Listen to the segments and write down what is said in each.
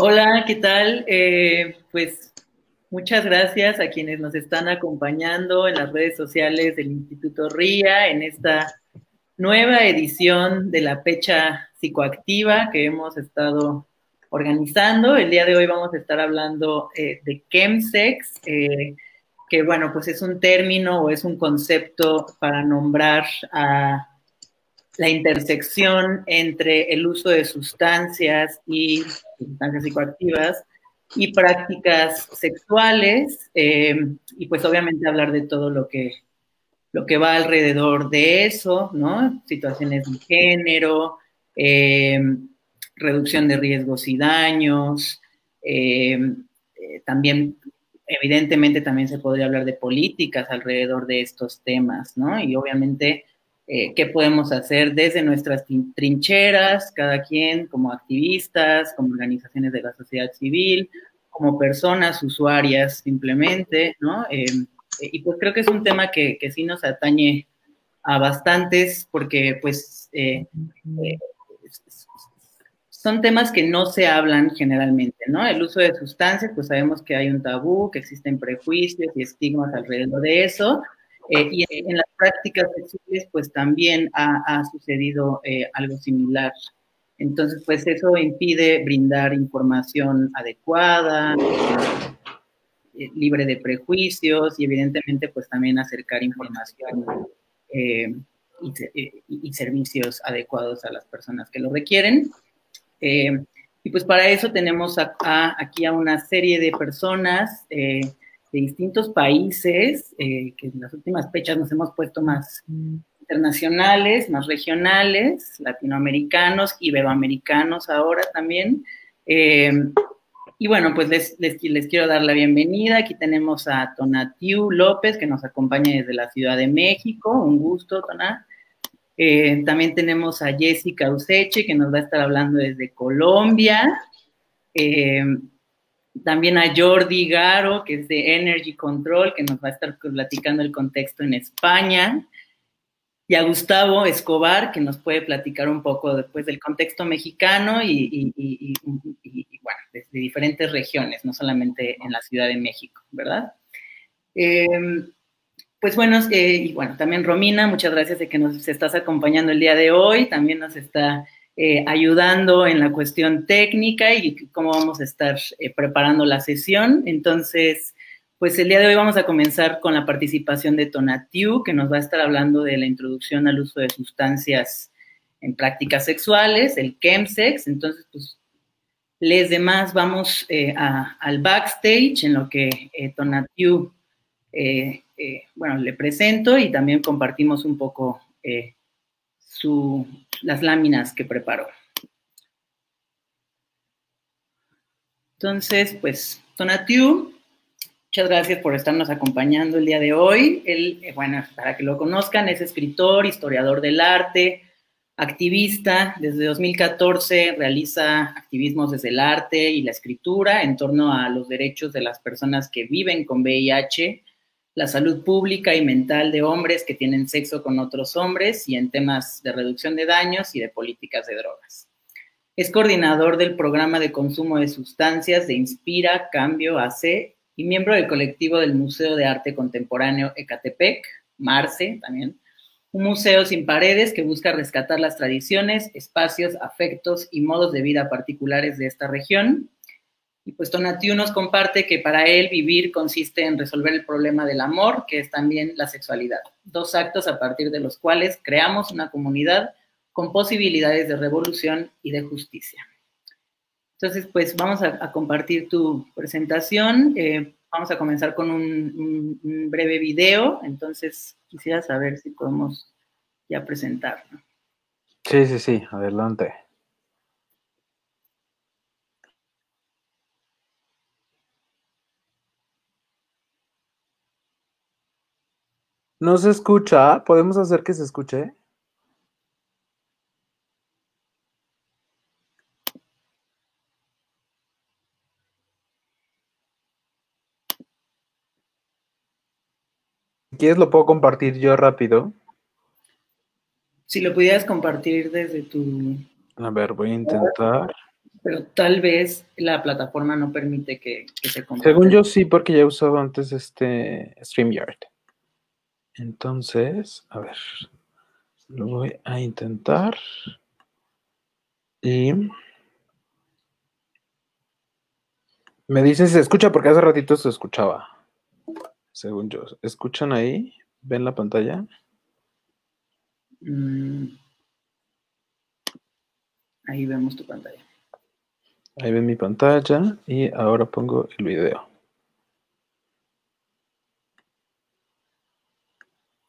Hola, ¿qué tal? Eh, pues muchas gracias a quienes nos están acompañando en las redes sociales del Instituto RIA en esta nueva edición de la fecha psicoactiva que hemos estado organizando. El día de hoy vamos a estar hablando eh, de chemsex, eh, que bueno, pues es un término o es un concepto para nombrar a la intersección entre el uso de sustancias y sustancias psicoactivas y prácticas sexuales, eh, y pues obviamente hablar de todo lo que, lo que va alrededor de eso, ¿no? Situaciones de género, eh, reducción de riesgos y daños, eh, también, evidentemente también se podría hablar de políticas alrededor de estos temas, ¿no? Y obviamente eh, qué podemos hacer desde nuestras trincheras, cada quien como activistas, como organizaciones de la sociedad civil, como personas usuarias simplemente, ¿no? Eh, eh, y pues creo que es un tema que, que, sí nos atañe a bastantes porque pues son temas que no se hablan generalmente, ¿no? El uso de sustancias, pues sabemos que hay un tabú, que existen prejuicios y estigmas alrededor de eso, eh, y en, las prácticas sexuales, pues también ha, sucedido eh, algo similar. Entonces, pues eso impide brindar información adecuada, eh, libre de prejuicios y evidentemente, pues también acercar información y, servicios adecuados a las personas que lo requieren. y pues para eso tenemos aquí a una serie de personas de distintos países, eh, que en las últimas fechas nos hemos puesto más internacionales, más regionales, latinoamericanos, iberoamericanos ahora también. Eh, y bueno, pues les, les, quiero dar la bienvenida. Aquí tenemos a Tonatiu López, que nos acompaña desde la Ciudad de México. Un gusto, Tona. Eh, también tenemos a Jessica Useche, que nos va a estar hablando desde Colombia también a Jordi Garo, que es de Energy Control, que nos va a estar platicando el contexto en España, y a Gustavo Escobar, que nos puede platicar un poco después del contexto mexicano y, bueno, desde diferentes regiones, no solamente en la Ciudad de México, ¿verdad? Em, pues bueno, eh, y bueno, también Romina, muchas gracias de que nos estás acompañando el día de hoy, también nos está eh, ayudando en la cuestión técnica y cómo vamos a estar eh, preparando la sesión. Entonces, pues el día de hoy vamos a comenzar con la participación de Tonatiu, que nos va a estar hablando de la introducción al uso de sustancias en prácticas sexuales, el chemsex. Entonces, pues, les demás vamos eh, al backstage en lo que Tonatiu, bueno, le presento y también compartimos un poco las láminas que preparó. Entonces, pues, Tonatiu, muchas gracias por estarnos acompañando el día de hoy. Él, eh, bueno, para que lo conozcan, es escritor, historiador del arte, activista. Desde 2014 realiza activismos desde el arte y la escritura en torno a los derechos de las personas que viven con VIH la salud pública y mental de hombres que tienen sexo con otros hombres y en temas de reducción de daños y de políticas de drogas. Es coordinador del programa de consumo de sustancias de Inspira Cambio AC y miembro del colectivo del Museo de Arte Contemporáneo Ecatepec, Marce también, un museo sin paredes que busca rescatar las tradiciones, espacios, afectos y modos de vida particulares de esta región y pues Tonatiu nos comparte que para él vivir consiste en resolver el problema del amor, que es también la sexualidad. Dos actos a partir de los cuales creamos una comunidad con posibilidades de revolución y de justicia. Entonces, pues vamos a, compartir tu presentación. Eh, vamos a comenzar con un, un, breve video. Entonces, quisiera saber si podemos ya presentarlo. Sí, sí, sí, adelante. No se escucha. ¿Podemos hacer que se escuche? Si quieres lo puedo compartir yo rápido. Si lo pudieras compartir desde tu... A ver, voy a intentar. pero tal vez la plataforma no permite que, se comparta. Según yo sí, porque ya he usado antes este StreamYard. Entonces, a ver, lo voy a intentar. Y me dice si se escucha, porque hace ratito se escuchaba. Según yo. ¿Escuchan ahí? ¿Ven la pantalla? Mm. Ahí vemos tu pantalla. Ahí ven mi pantalla y ahora pongo el video.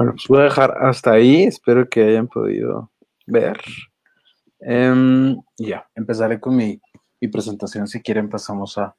Bueno, pues voy a dejar hasta ahí. Espero que hayan podido ver. Em, ya, empezaré con mi, presentación. Si quieren, pasamos a,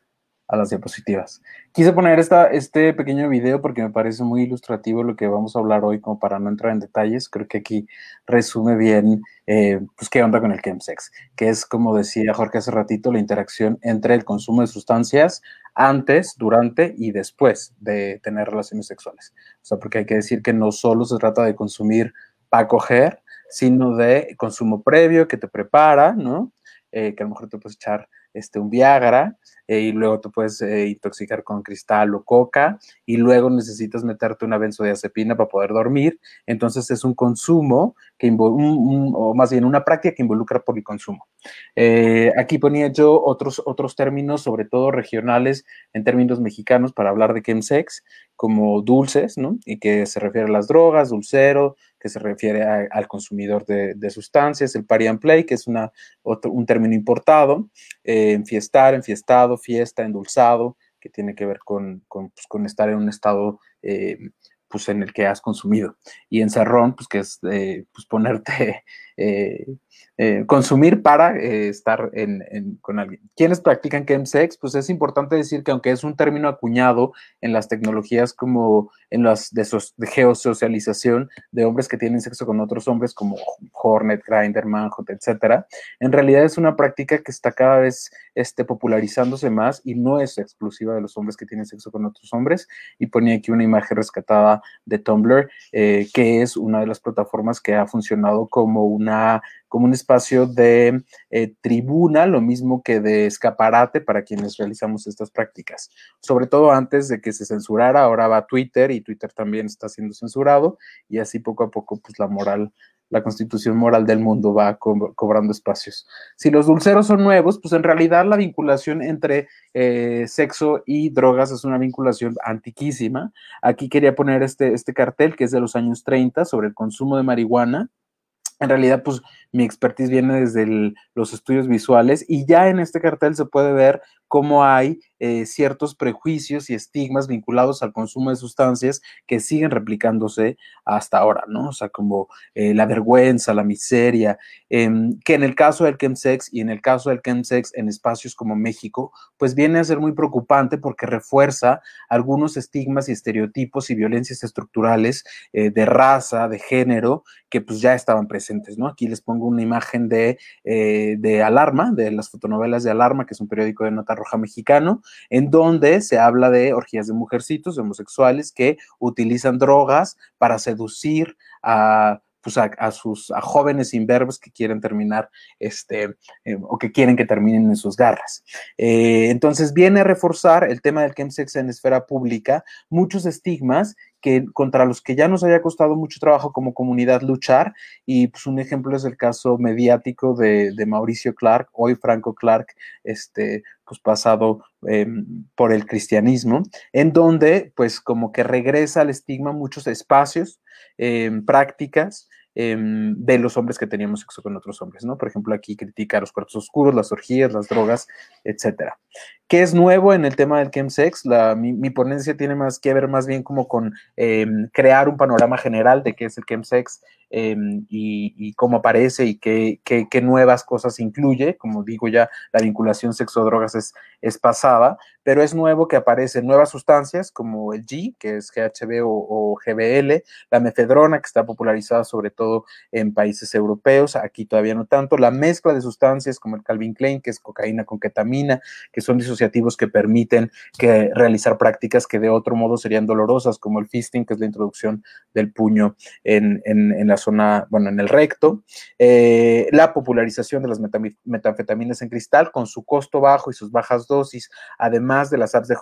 las diapositivas. Quise poner esta, este pequeño video porque me parece muy ilustrativo lo que vamos a hablar hoy, como para no entrar en detalles. Creo que aquí resume bien, eh, pues, qué onda con el chemsex, que es, como decía Jorge hace ratito, la interacción entre el consumo de sustancias antes, durante y después de tener relaciones sexuales. O sea, porque hay que decir que no solo se trata de consumir para coger, sino de consumo previo que te prepara, ¿no? Eh, que a lo mejor te puedes echar este, un Viagra eh, y luego te puedes eh, intoxicar con cristal o coca y luego necesitas meterte una benzodiazepina para poder dormir. Entonces es un consumo que o más bien una práctica que involucra por el consumo. aquí ponía yo otros, otros términos, sobre todo regionales en términos mexicanos, para hablar de chemsex, como dulces, ¿no? Y que se refiere a las drogas, dulcero, que se refiere al consumidor de, sustancias, el party and play, que es una, un término importado, eh, enfiestar, enfiestado, fiesta, endulzado, que tiene que ver con, con, pues, estar en un estado eh, pues, en el que has consumido. Y encerrón, pues que es pues, ponerte consumir para eh, estar con alguien. ¿Quiénes practican chemsex? Pues es importante decir que aunque es un término acuñado en las tecnologías como en las de, geosocialización de hombres que tienen sexo con otros hombres como Hornet, Grindr, Manhunt, etcétera, en realidad es una práctica que está cada vez este, popularizándose más y no es exclusiva de los hombres que tienen sexo con otros hombres. Y ponía aquí una imagen rescatada de Tumblr, que es una de las plataformas que ha funcionado como una como un espacio de eh, tribuna, lo mismo que de escaparate para quienes realizamos estas prácticas. Sobre todo antes de que se censurara, ahora va Twitter y Twitter también está siendo censurado y así poco a poco pues la moral la constitución moral del mundo va cobrando espacios. Si los dulceros son nuevos, pues en realidad la vinculación entre eh, sexo y drogas es una vinculación antiquísima. Aquí quería poner este, este cartel que es de los años 30 sobre el consumo de marihuana en realidad, pues mi expertise viene desde los estudios visuales y ya en este cartel se puede ver cómo hay eh, ciertos prejuicios y estigmas vinculados al consumo de sustancias que siguen replicándose hasta ahora, ¿no? O sea, como eh, la vergüenza, la miseria, em, que en el caso del chemsex y en el caso del chemsex en espacios como México, pues viene a ser muy preocupante porque refuerza algunos estigmas y estereotipos y violencias estructurales eh, de raza, de género, que pues ya estaban presentes, ¿no? Aquí les pongo una imagen de, de Alarma, de las fotonovelas de Alarma, que es un periódico de nota roja mexicano, en donde se habla de orgías de mujercitos, de homosexuales que utilizan drogas para seducir a pues a, sus a jóvenes imberbes que quieren terminar este eh, o que quieren que terminen en sus garras. Eh, entonces viene a reforzar el tema del chemsex en esfera pública muchos estigmas que contra los que ya nos haya costado mucho trabajo como comunidad luchar y pues un ejemplo es el caso mediático de, Mauricio Clark, hoy Franco Clark, este pues pasado em, por el cristianismo, en donde pues como que regresa al estigma muchos espacios, em, prácticas em, de los hombres que teníamos sexo con otros hombres, ¿no? Por ejemplo, aquí critica los cuartos oscuros, las orgías, las drogas, etcétera. ¿Qué es nuevo en el tema del chemsex? La, mi, ponencia tiene más que ver más bien como con em, crear un panorama general de qué es el chemsex eh, y, cómo aparece y qué, qué, qué, nuevas cosas incluye. Como digo ya, la vinculación sexo-drogas es, es pasada, pero es nuevo que aparecen nuevas sustancias como el G, que es GHB o, GBL, la mefedrona, que está popularizada sobre todo en países europeos, aquí todavía no tanto, la mezcla de sustancias como el Calvin Klein, que es cocaína con ketamina, que son disociativos que permiten que realizar prácticas que de otro modo serían dolorosas, como el fisting, que es la introducción del puño en, en, en la zona, bueno, en el recto, eh, la popularización de las metanfetaminas en cristal con su costo bajo y sus bajas dosis, además de las apps de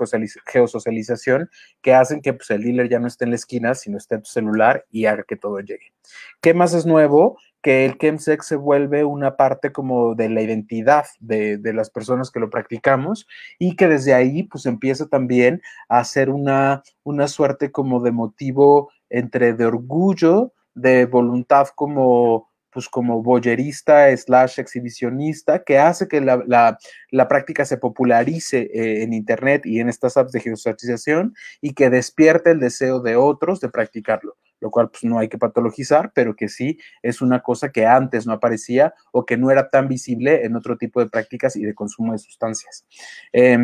geosocialización que hacen que pues, el dealer ya no esté en la esquina, sino esté en tu celular y haga que todo llegue. ¿Qué más es nuevo? que el chemsex se vuelve una parte como de la identidad de, de, las personas que lo practicamos y que desde ahí pues empieza también a ser una, una suerte como de motivo entre de orgullo, de voluntad como pues como boyerista slash exhibicionista que hace que la, la, la práctica se popularice eh, en internet y en estas apps de geosocialización y que despierte el deseo de otros de practicarlo lo cual pues no hay que patologizar, pero que sí es una cosa que antes no aparecía o que no era tan visible en otro tipo de prácticas y de consumo de sustancias. Eh,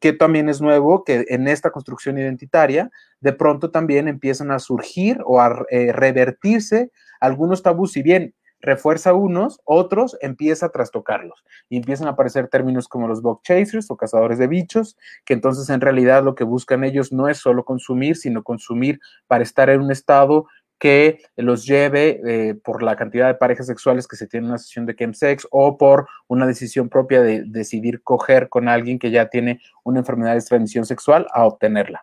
que también es nuevo que en esta construcción identitaria de pronto también empiezan a surgir o a eh, revertirse algunos tabús, si bien refuerza unos, otros empieza a trastocarlos y empiezan a aparecer términos como los bug chasers o cazadores de bichos, que entonces en realidad lo que buscan ellos no es solo consumir, sino consumir para estar en un estado que los lleve eh, por la cantidad de parejas sexuales que se tiene en una sesión de chemsex o por una decisión propia de decidir coger con alguien que ya tiene una enfermedad de transmisión sexual a obtenerla.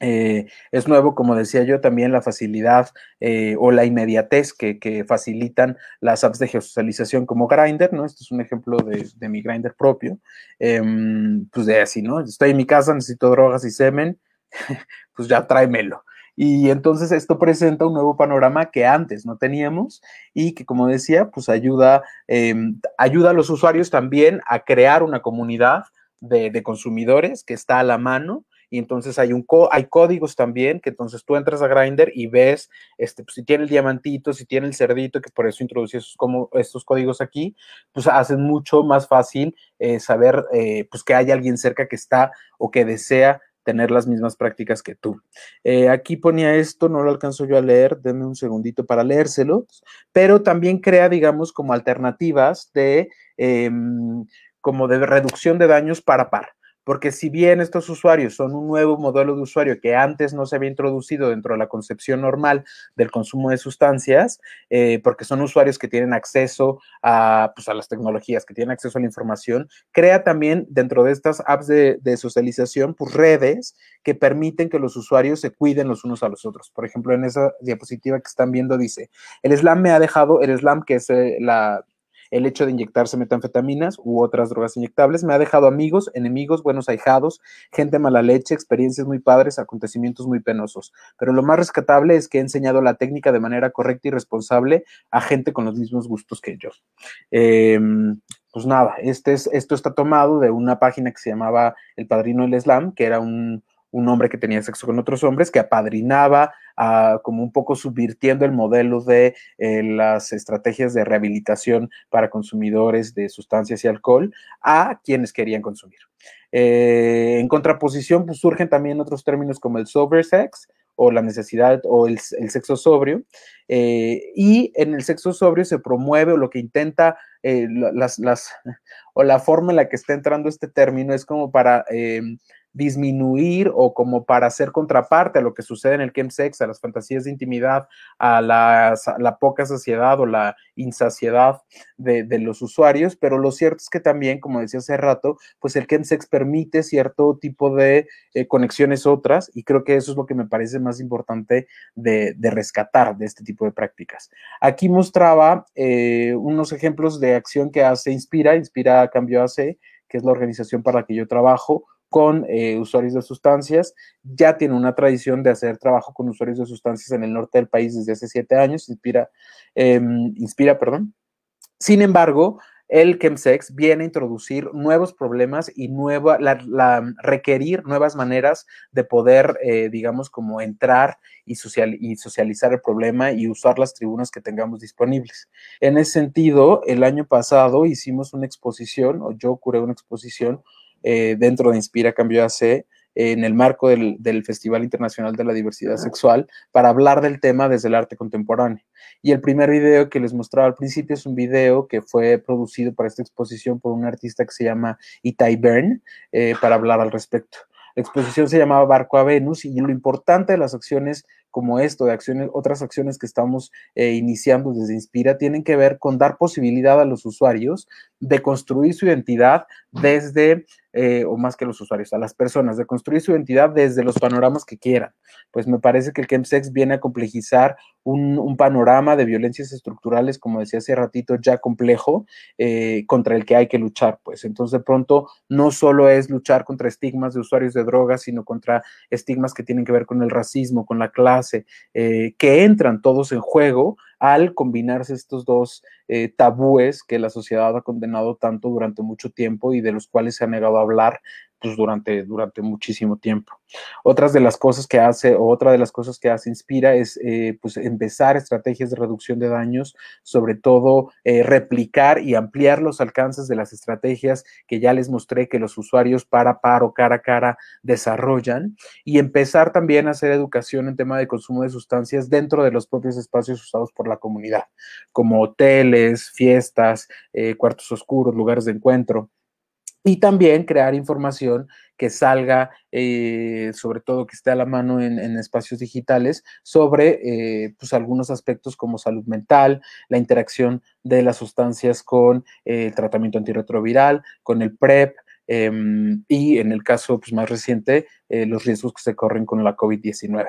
Eh, es nuevo, como decía yo, también la facilidad eh, o la inmediatez que, que, facilitan las apps de geosocialización como Grindr, ¿no? Este es un ejemplo de, de mi Grindr propio. Eh, pues de así, ¿no? Estoy en mi casa, necesito drogas y semen, pues ya tráemelo. Y entonces esto presenta un nuevo panorama que antes no teníamos y que, como decía, pues ayuda, eh, ayuda a los usuarios también a crear una comunidad de, de consumidores que está a la mano y entonces hay un hay códigos también que entonces tú entras a Grindr y ves este pues, si tiene el diamantito, si tiene el cerdito, que por eso introducí como, estos códigos aquí, pues hacen mucho más fácil eh, saber eh, pues que hay alguien cerca que está o que desea tener las mismas prácticas que tú. Eh, aquí ponía esto, no lo alcanzo yo a leer, denme un segundito para leérselo, pero también crea, digamos, como alternativas de, eh, como de reducción de daños para par porque si bien estos usuarios son un nuevo modelo de usuario que antes no se había introducido dentro de la concepción normal del consumo de sustancias, eh, porque son usuarios que tienen acceso a, pues, a, las tecnologías, que tienen acceso a la información, crea también dentro de estas apps de, de socialización, pues redes que permiten que los usuarios se cuiden los unos a los otros. Por ejemplo, en esa diapositiva que están viendo dice, el slam me ha dejado, el slam que es eh, la el hecho de inyectarse metanfetaminas u otras drogas inyectables me ha dejado amigos, enemigos, buenos ahijados, gente mala leche, experiencias muy padres, acontecimientos muy penosos. Pero lo más rescatable es que he enseñado la técnica de manera correcta y responsable a gente con los mismos gustos que yo. Eh, pues nada, este es, esto está tomado de una página que se llamaba El Padrino del Islam, que era un, un hombre que tenía sexo con otros hombres, que apadrinaba uh, como un poco subvirtiendo el modelo de eh, las estrategias de rehabilitación para consumidores de sustancias y alcohol a quienes querían consumir. Eh, en contraposición, pues surgen también otros términos como el sober sex, o la necesidad o el, el sexo sobrio. Eh, y en el sexo sobrio se promueve o lo que intenta las, las, o la forma en la que está entrando este término es como para disminuir o como para hacer contraparte a lo que sucede en el chemsex, a las fantasías de intimidad, a la, la poca saciedad o la insaciedad de, los usuarios, pero lo cierto es que también, como decía hace rato, pues el chemsex permite cierto tipo de eh, conexiones otras y creo que eso es lo que me parece más importante de, de rescatar de este tipo de prácticas. Aquí mostraba eh, unos ejemplos de acción que hace Inspira, Inspira Cambio hace, que es la organización para la que yo trabajo, con eh, usuarios de sustancias. Ya tiene una tradición de hacer trabajo con usuarios de sustancias en el norte del país desde hace siete años. Inspira, em, inspira perdón. Sin embargo, el chemsex viene a introducir nuevos problemas y nueva, la, requerir nuevas maneras de poder, eh, digamos, como entrar y, social, y socializar el problema y usar las tribunas que tengamos disponibles. En ese sentido, el año pasado hicimos una exposición, o yo curé una exposición eh, dentro de Inspira Cambio AC, en el marco del, Festival Internacional de la Diversidad Sexual para hablar del tema desde el arte contemporáneo. Y el primer video que les mostraba al principio es un video que fue producido para esta exposición por un artista que se llama Itai Bern eh, para hablar al respecto. La exposición se llamaba Barco a Venus y lo importante de las acciones como esto, de acciones, otras acciones que estamos eh, iniciando desde Inspira, tienen que ver con dar posibilidad a los usuarios de construir su identidad desde eh, o más que los usuarios, a las personas, de construir su identidad desde los panoramas que quieran. Pues me parece que el chemsex viene a complejizar un, panorama de violencias estructurales, como decía hace ratito, ya complejo, eh, contra el que hay que luchar. Pues entonces de pronto no solo es luchar contra estigmas de usuarios de drogas, sino contra estigmas que tienen que ver con el racismo, con la clase, eh, que entran todos en juego al combinarse estos dos eh, tabúes que la sociedad ha condenado tanto durante mucho tiempo y de los cuales se ha negado a hablar pues, durante, durante muchísimo tiempo. Otras de las cosas que hace, o otra de las cosas que hace Inspira es eh, pues empezar estrategias de reducción de daños, sobre todo eh, replicar y ampliar los alcances de las estrategias que ya les mostré que los usuarios para paro, cara a cara desarrollan y empezar también a hacer educación en tema de consumo de sustancias dentro de los propios espacios usados por la comunidad, como hoteles, fiestas, eh, cuartos oscuros, lugares de encuentro y también crear información que salga, eh, sobre todo que esté a la mano en, espacios digitales, sobre eh, pues algunos aspectos como salud mental, la interacción de las sustancias con eh, el tratamiento antirretroviral, con el PrEP, em, y en el caso pues, más reciente, los riesgos que se corren con la COVID-19.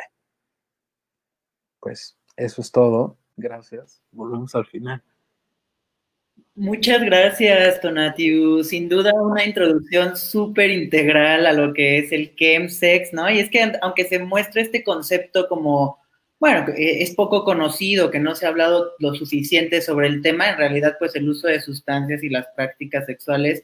Pues eso es todo. Gracias. Volvemos al final. Muchas gracias, Tonatiu. Sin duda una introducción súper integral a lo que es el chemsex, ¿no? Y es que aunque se muestre este concepto como, bueno, e, es poco conocido, que no se ha hablado lo suficiente sobre el tema, en realidad pues el uso de sustancias y las prácticas sexuales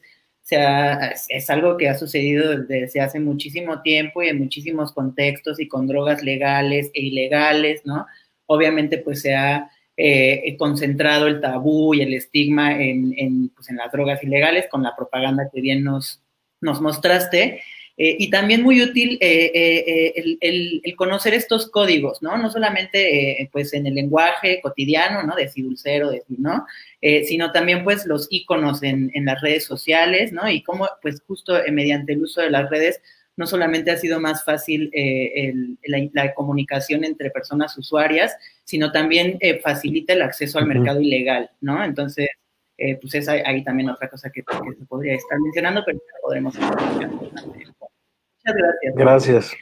es algo que ha sucedido desde hace muchísimo tiempo y en muchísimos contextos y con drogas legales e ilegales, ¿no? Obviamente pues se ha eh, concentrado el tabú y el estigma en, pues, en, las drogas ilegales con la propaganda que bien nos, nos mostraste. Eh, y también muy útil eh, el, el, conocer estos códigos, ¿no? No solamente pues en el lenguaje cotidiano, ¿no? De si dulcero, de si no, sino también pues los iconos en, en, las redes sociales, ¿no? Y cómo pues justo mediante el uso de las redes no solamente ha sido más fácil eh, la, comunicación entre personas usuarias, sino también eh, facilita el acceso al mercado ilegal, ¿no? Entonces, eh, pues es ahí también otra cosa que, se podría estar mencionando, pero podremos Muchas gracias. Gracias.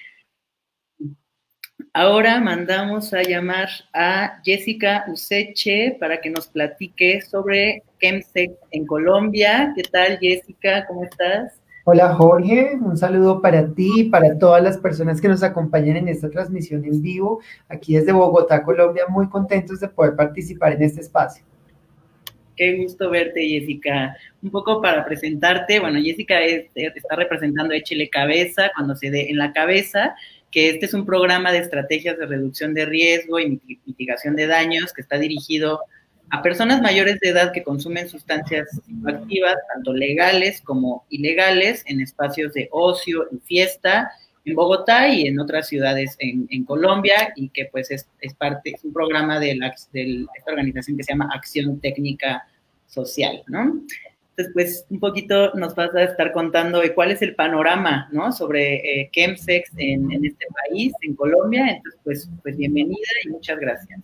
Ahora mandamos a llamar a Jessica Useche para que nos platique sobre Chemsex en Colombia. ¿Qué tal, Jessica? ¿Cómo estás? Hola Jorge, un saludo para ti y para todas las personas que nos acompañan en esta transmisión en vivo, aquí desde Bogotá, Colombia, muy contentos de poder participar en este espacio. Qué gusto verte, Jessica. Un poco para presentarte, bueno, Jessica está representando Échele Cabeza cuando se dé en la cabeza, que este es un programa de estrategias de reducción de riesgo y mitigación de daños que está dirigido a personas mayores de edad que consumen sustancias activas, tanto legales como ilegales, en espacios de ocio y fiesta en Bogotá y en otras ciudades en, Colombia, y que pues es, parte, es un programa de, la, de esta organización que se llama Acción Técnica Social, ¿no? Entonces, pues un poquito nos vas a estar contando de cuál es el panorama, ¿no? Sobre eh, Chemsex en, en, este país, en Colombia. Entonces, pues, pues bienvenida y muchas gracias.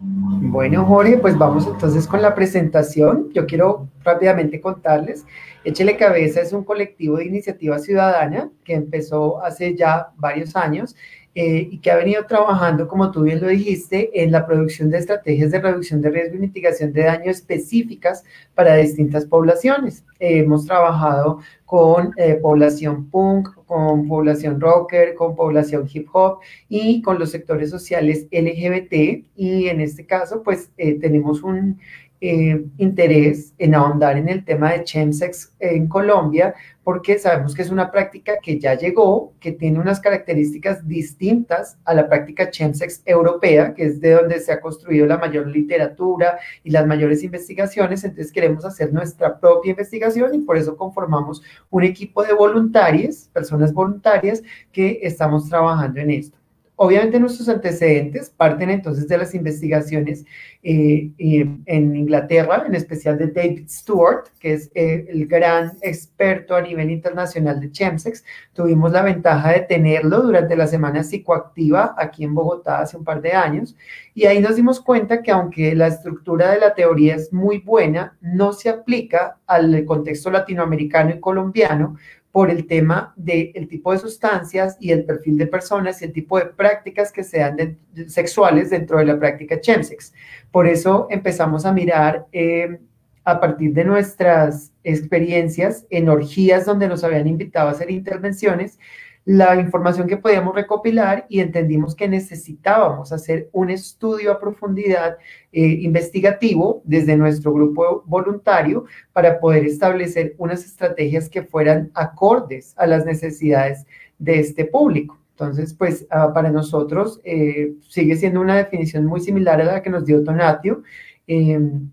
Bueno, Jorge, pues vamos entonces con la presentación. Yo quiero rápidamente contarles. Échele Cabeza es un colectivo de iniciativa ciudadana que empezó hace ya varios años eh, y que ha venido trabajando, como tú bien lo dijiste, en la producción de estrategias de reducción de riesgo y mitigación de daño específicas para distintas poblaciones. hemos trabajado con eh, población punk, con población rocker, con población hip hop y con los sectores sociales LGBT. Y en este caso, pues eh, tenemos un eh, interés en ahondar en el tema de chemsex en Colombia, porque sabemos que es una práctica que ya llegó, que tiene unas características distintas a la práctica chemsex europea, que es de donde se ha construido la mayor literatura y las mayores investigaciones. Entonces queremos hacer nuestra propia investigación y por eso conformamos un equipo de voluntarios, personas voluntarias que estamos trabajando en esto. Obviamente nuestros antecedentes parten entonces de las investigaciones eh, en Inglaterra, en especial de David Stewart, que es eh, el gran experto a nivel internacional de Chemsex. Tuvimos la ventaja de tenerlo durante la semana psicoactiva aquí en Bogotá hace un par de años y ahí nos dimos cuenta que aunque la estructura de la teoría es muy buena, no se aplica al contexto latinoamericano y colombiano por el tema del tipo de sustancias y el perfil de personas y el tipo de prácticas que sean sexuales dentro de la práctica chemsex. Por eso empezamos a mirar eh, a partir de nuestras experiencias en orgías donde nos habían invitado a hacer intervenciones, la información que podíamos recopilar y entendimos que necesitábamos hacer un estudio a profundidad eh, investigativo desde nuestro grupo voluntario para poder establecer unas estrategias que fueran acordes a las necesidades de este público. Entonces, pues ah, para nosotros eh, sigue siendo una definición muy similar a la que nos dio Tonatio. Em,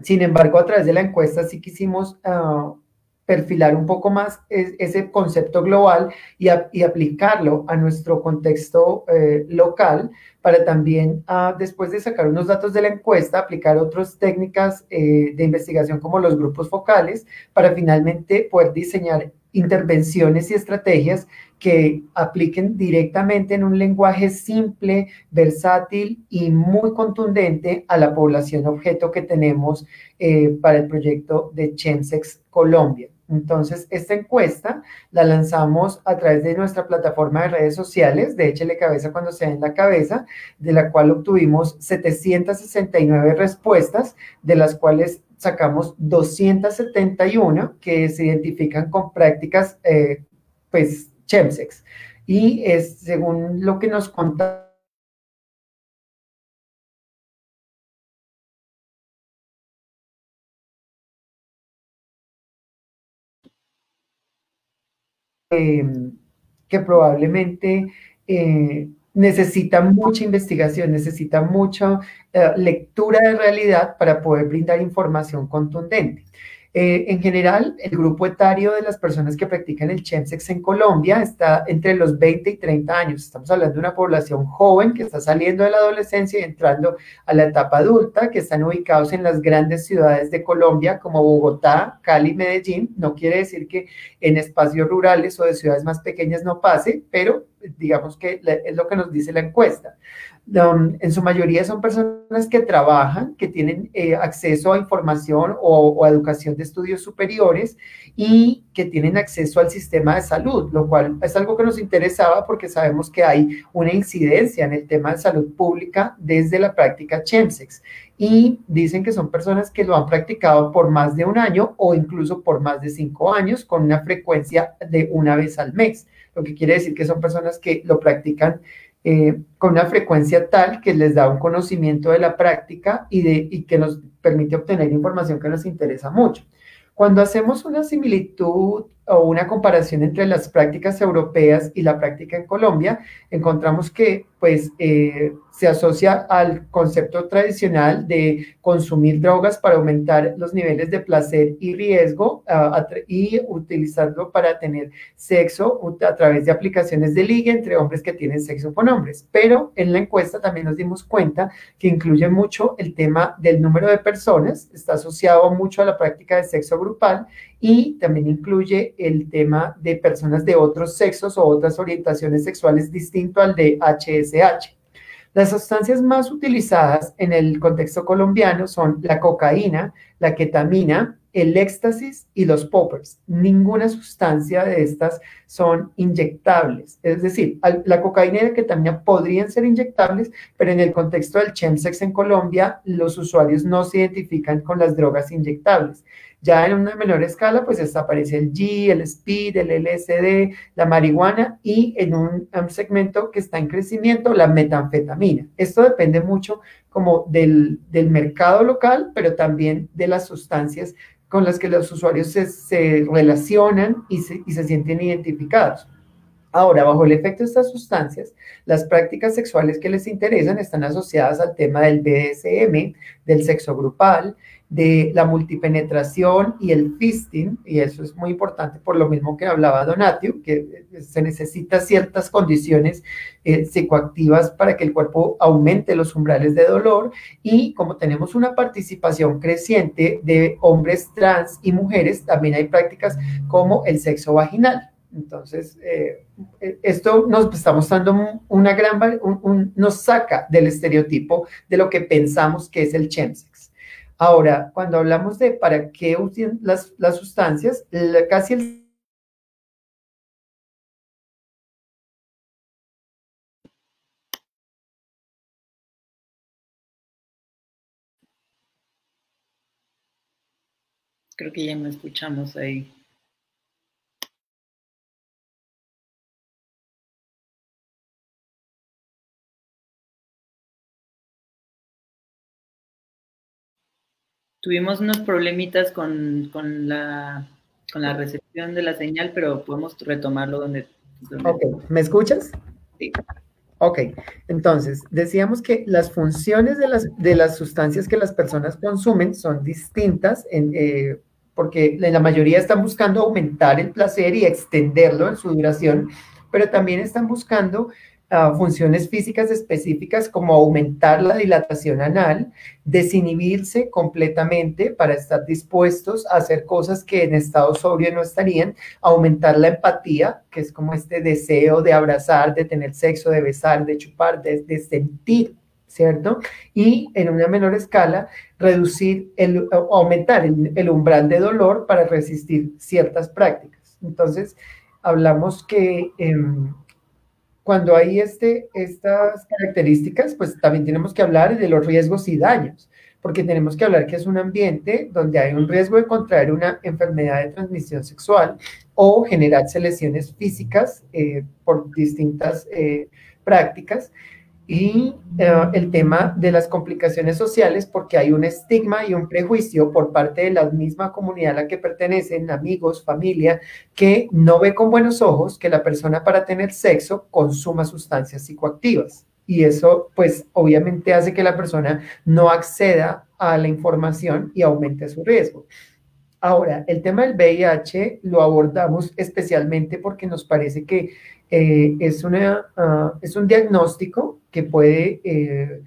sin embargo, a través de la encuesta sí quisimos uh, perfilar un poco más ese concepto global y, aplicarlo a nuestro contexto eh, local para también, ah, después de sacar unos datos de la encuesta, aplicar otras técnicas eh, de investigación como los grupos focales para finalmente poder diseñar intervenciones y estrategias que apliquen directamente en un lenguaje simple, versátil y muy contundente a la población objeto que tenemos eh, para el proyecto de Chemsex Colombia. Entonces, esta encuesta la lanzamos a través de nuestra plataforma de redes sociales, de Échele Cabeza cuando sea en la cabeza, de la cual obtuvimos 769 respuestas, de las cuales sacamos 271 que se identifican con prácticas, eh, pues, chemsex. Y es, según lo que nos contaba Em, que probablemente eh, necesita mucha investigación, necesita mucha eh, lectura de realidad para poder brindar información contundente. Eh, en general, el grupo etario de las personas que practican el chemsex en Colombia está entre los 20 y 30 años. Estamos hablando de una población joven que está saliendo de la adolescencia y entrando a la etapa adulta, que están ubicados en las grandes ciudades de Colombia como Bogotá, Cali, Medellín. No quiere decir que en espacios rurales o de ciudades más pequeñas no pase, pero digamos que es lo que nos dice la encuesta en su mayoría son personas que trabajan, que tienen eh, acceso a información o, a educación de estudios superiores y que tienen acceso al sistema de salud, lo cual es algo que nos interesaba porque sabemos que hay una incidencia en el tema de salud pública desde la práctica CHEMSEX. Y dicen que son personas que lo han practicado por más de un año o incluso por más de cinco años con una frecuencia de una vez al mes, lo que quiere decir que son personas que lo practican eh, con una frecuencia tal que les da un conocimiento de la práctica y, de, y que nos permite obtener información que nos interesa mucho. Cuando hacemos una similitud o una comparación entre las prácticas europeas y la práctica en Colombia, encontramos que pues eh, se asocia al concepto tradicional de consumir drogas para aumentar los niveles de placer y riesgo ah, y utilizarlo para tener sexo a través de aplicaciones de liga entre hombres que tienen sexo con hombres. Pero en la encuesta también nos dimos cuenta que incluye mucho el tema del número de personas, está asociado mucho a la práctica de sexo grupal y también incluye el tema de personas de otros sexos o otras orientaciones sexuales distinto al de HSH. Las sustancias más utilizadas en el contexto colombiano son la cocaína, la ketamina, el éxtasis y los poppers. Ninguna sustancia de estas son inyectables. Es decir, la cocaína y la ketamina podrían ser inyectables, pero en el contexto del chemsex en Colombia, los usuarios no se identifican con las drogas inyectables. Ya en una menor escala, pues aparece el G, el speed, el LSD, la marihuana y en un, segmento que está en crecimiento, la metanfetamina. Esto depende mucho como del, mercado local, pero también de las sustancias con las que los usuarios se, relacionan y se, y se sienten identificados. Ahora, bajo el efecto de estas sustancias, las prácticas sexuales que les interesan están asociadas al tema del BDSM, del sexo grupal, de la multipenetración y el fisting, y eso es muy importante por lo mismo que hablaba Donatio, que se necesita ciertas condiciones eh, psicoactivas para que el cuerpo aumente los umbrales de dolor, y como tenemos una participación creciente de hombres trans y mujeres, también hay prácticas como el sexo vaginal. Entonces, eh, esto nos está mostrando una gran, nos saca del estereotipo de lo que pensamos que es el chemsex. Ahora, cuando hablamos de para qué usan las, sustancias, casi el Creo que ya no escuchamos ahí. Tuvimos unos problemitas con, la, con la recepción de la señal, pero podemos retomarlo donde... Ok, ¿me escuchas? Sí. Ok, entonces decíamos que las funciones de las, de las sustancias que las personas consumen son distintas en, eh, porque la mayoría están buscando aumentar el placer y extenderlo en su duración, pero también están buscando funciones físicas específicas como aumentar la dilatación anal, desinhibirse completamente para estar dispuestos a hacer cosas que en estado sobrio no estarían, aumentar la empatía, que es como este deseo de abrazar, de tener sexo, de besar, de chupar, de, sentir, ¿cierto? Y en una menor escala, reducir, el, aumentar el, umbral de dolor para resistir ciertas prácticas. Entonces, hablamos que... Em, cuando hay este, estas características, pues también tenemos que hablar de los riesgos y daños, porque tenemos que hablar que es un ambiente donde hay un riesgo de contraer una enfermedad de transmisión sexual o generarse lesiones físicas eh, por distintas eh, prácticas y eh, el tema de las complicaciones sociales, porque hay un estigma y un prejuicio por parte de la misma comunidad a la que pertenecen, amigos, familia, que no ve con buenos ojos que la persona para tener sexo consuma sustancias psicoactivas. Y eso, pues, obviamente hace que la persona no acceda a la información y aumente su riesgo. Ahora, el tema del VIH lo abordamos especialmente porque nos parece que eh, es, ah, es un diagnóstico que puede eh,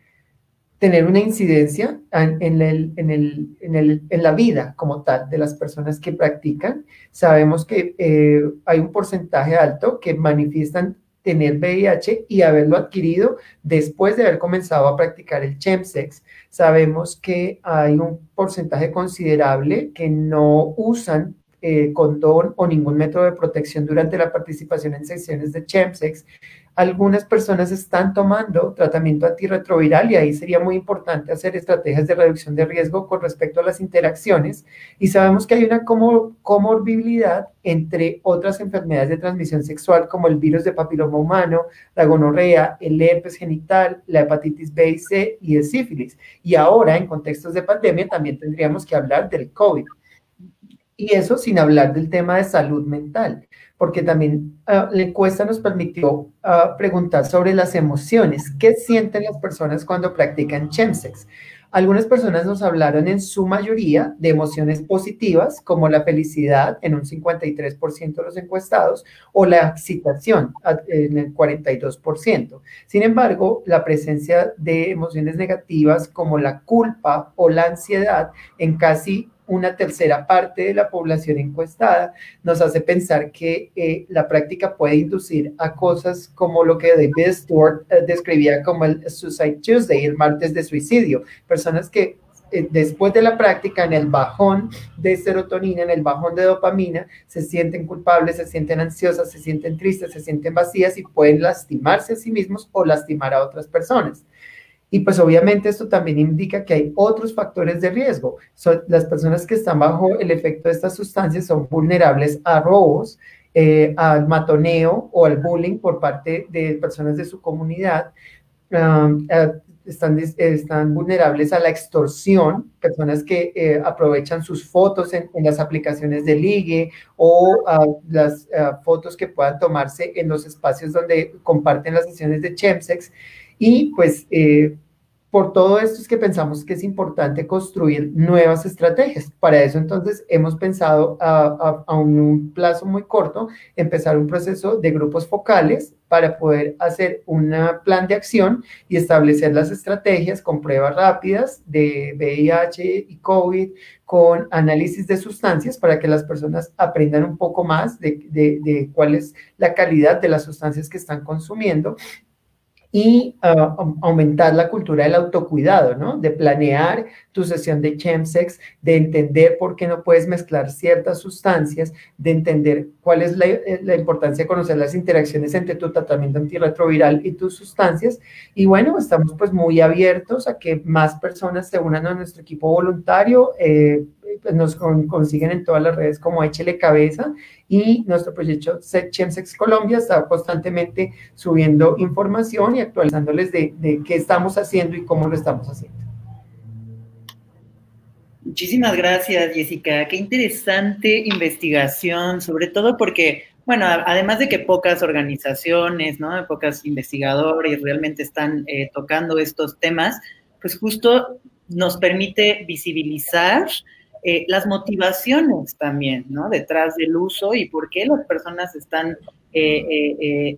tener una incidencia en, en, el, en, el, en, la vida como tal de las personas que practican. Sabemos que eh, hay un porcentaje alto que manifiestan tener VIH y haberlo adquirido después de haber comenzado a practicar el chemsex. Sabemos que hay un porcentaje considerable que no usan eh, condón o ningún método de protección durante la participación en sesiones de chemsex. Algunas personas están tomando tratamiento antirretroviral y ahí sería muy importante hacer estrategias de reducción de riesgo con respecto a las interacciones. Y sabemos que hay una comorbilidad entre otras enfermedades de transmisión sexual como el virus de papiloma humano, la gonorrea, el herpes genital, la hepatitis B y C y el sífilis. Y ahora, en contextos de pandemia, también tendríamos que hablar del COVID. Y eso sin hablar del tema de salud mental, porque también ah, la encuesta nos permitió ah, preguntar sobre las emociones. ¿Qué sienten las personas cuando practican chemsex? Algunas personas nos hablaron en su mayoría de emociones positivas, como la felicidad en un 53% de los encuestados o la excitación en el 42%. Sin embargo, la presencia de emociones negativas como la culpa o la ansiedad en casi una tercera parte de la población encuestada, nos hace pensar que eh, la práctica puede inducir a cosas como lo que David Stewart eh, describía como el Suicide Tuesday, el martes de suicidio, personas que eh, después de la práctica, en el bajón de serotonina, en el bajón de dopamina, se sienten culpables, se sienten ansiosas, se sienten tristes, se sienten vacías y pueden lastimarse a sí mismos o lastimar a otras personas. Y pues obviamente esto también indica que hay otros factores de riesgo. las personas que están bajo el efecto de estas sustancias son vulnerables a robos, eh, al matoneo o al bullying por parte de personas de su comunidad. Um, están, están vulnerables a la extorsión, personas que eh, aprovechan sus fotos en, las aplicaciones de ligue o las fotos que puedan tomarse en los espacios donde comparten las sesiones de Chemsex y pues eh, por todo esto es que pensamos que es importante construir nuevas estrategias. Para eso entonces hemos pensado a, un plazo muy corto empezar un proceso de grupos focales para poder hacer un plan de acción y establecer las estrategias con pruebas rápidas de VIH y COVID, con análisis de sustancias para que las personas aprendan un poco más de, de cuál es la calidad de las sustancias que están consumiendo y ah, aumentar la cultura del autocuidado, ¿no? De planear tu sesión de chemsex, de entender por qué no puedes mezclar ciertas sustancias, de entender cuál es la, eh, la, importancia de conocer las interacciones entre tu tratamiento antirretroviral y tus sustancias. Y bueno, estamos pues muy abiertos a que más personas se unan a nuestro equipo voluntario. Eh, pues nos consiguen en todas las redes como Échele Cabeza y nuestro proyecto Chemsex Colombia está constantemente subiendo información y actualizándoles de, de qué estamos haciendo y cómo lo estamos haciendo. Muchísimas gracias, Jessica. Qué interesante investigación, sobre todo porque, bueno, además de que pocas organizaciones, ¿no? Pocas investigadores realmente están eh, tocando estos temas, pues justo nos permite visibilizar eh, las motivaciones también, ¿no? Detrás del uso y por qué las personas están eh, eh,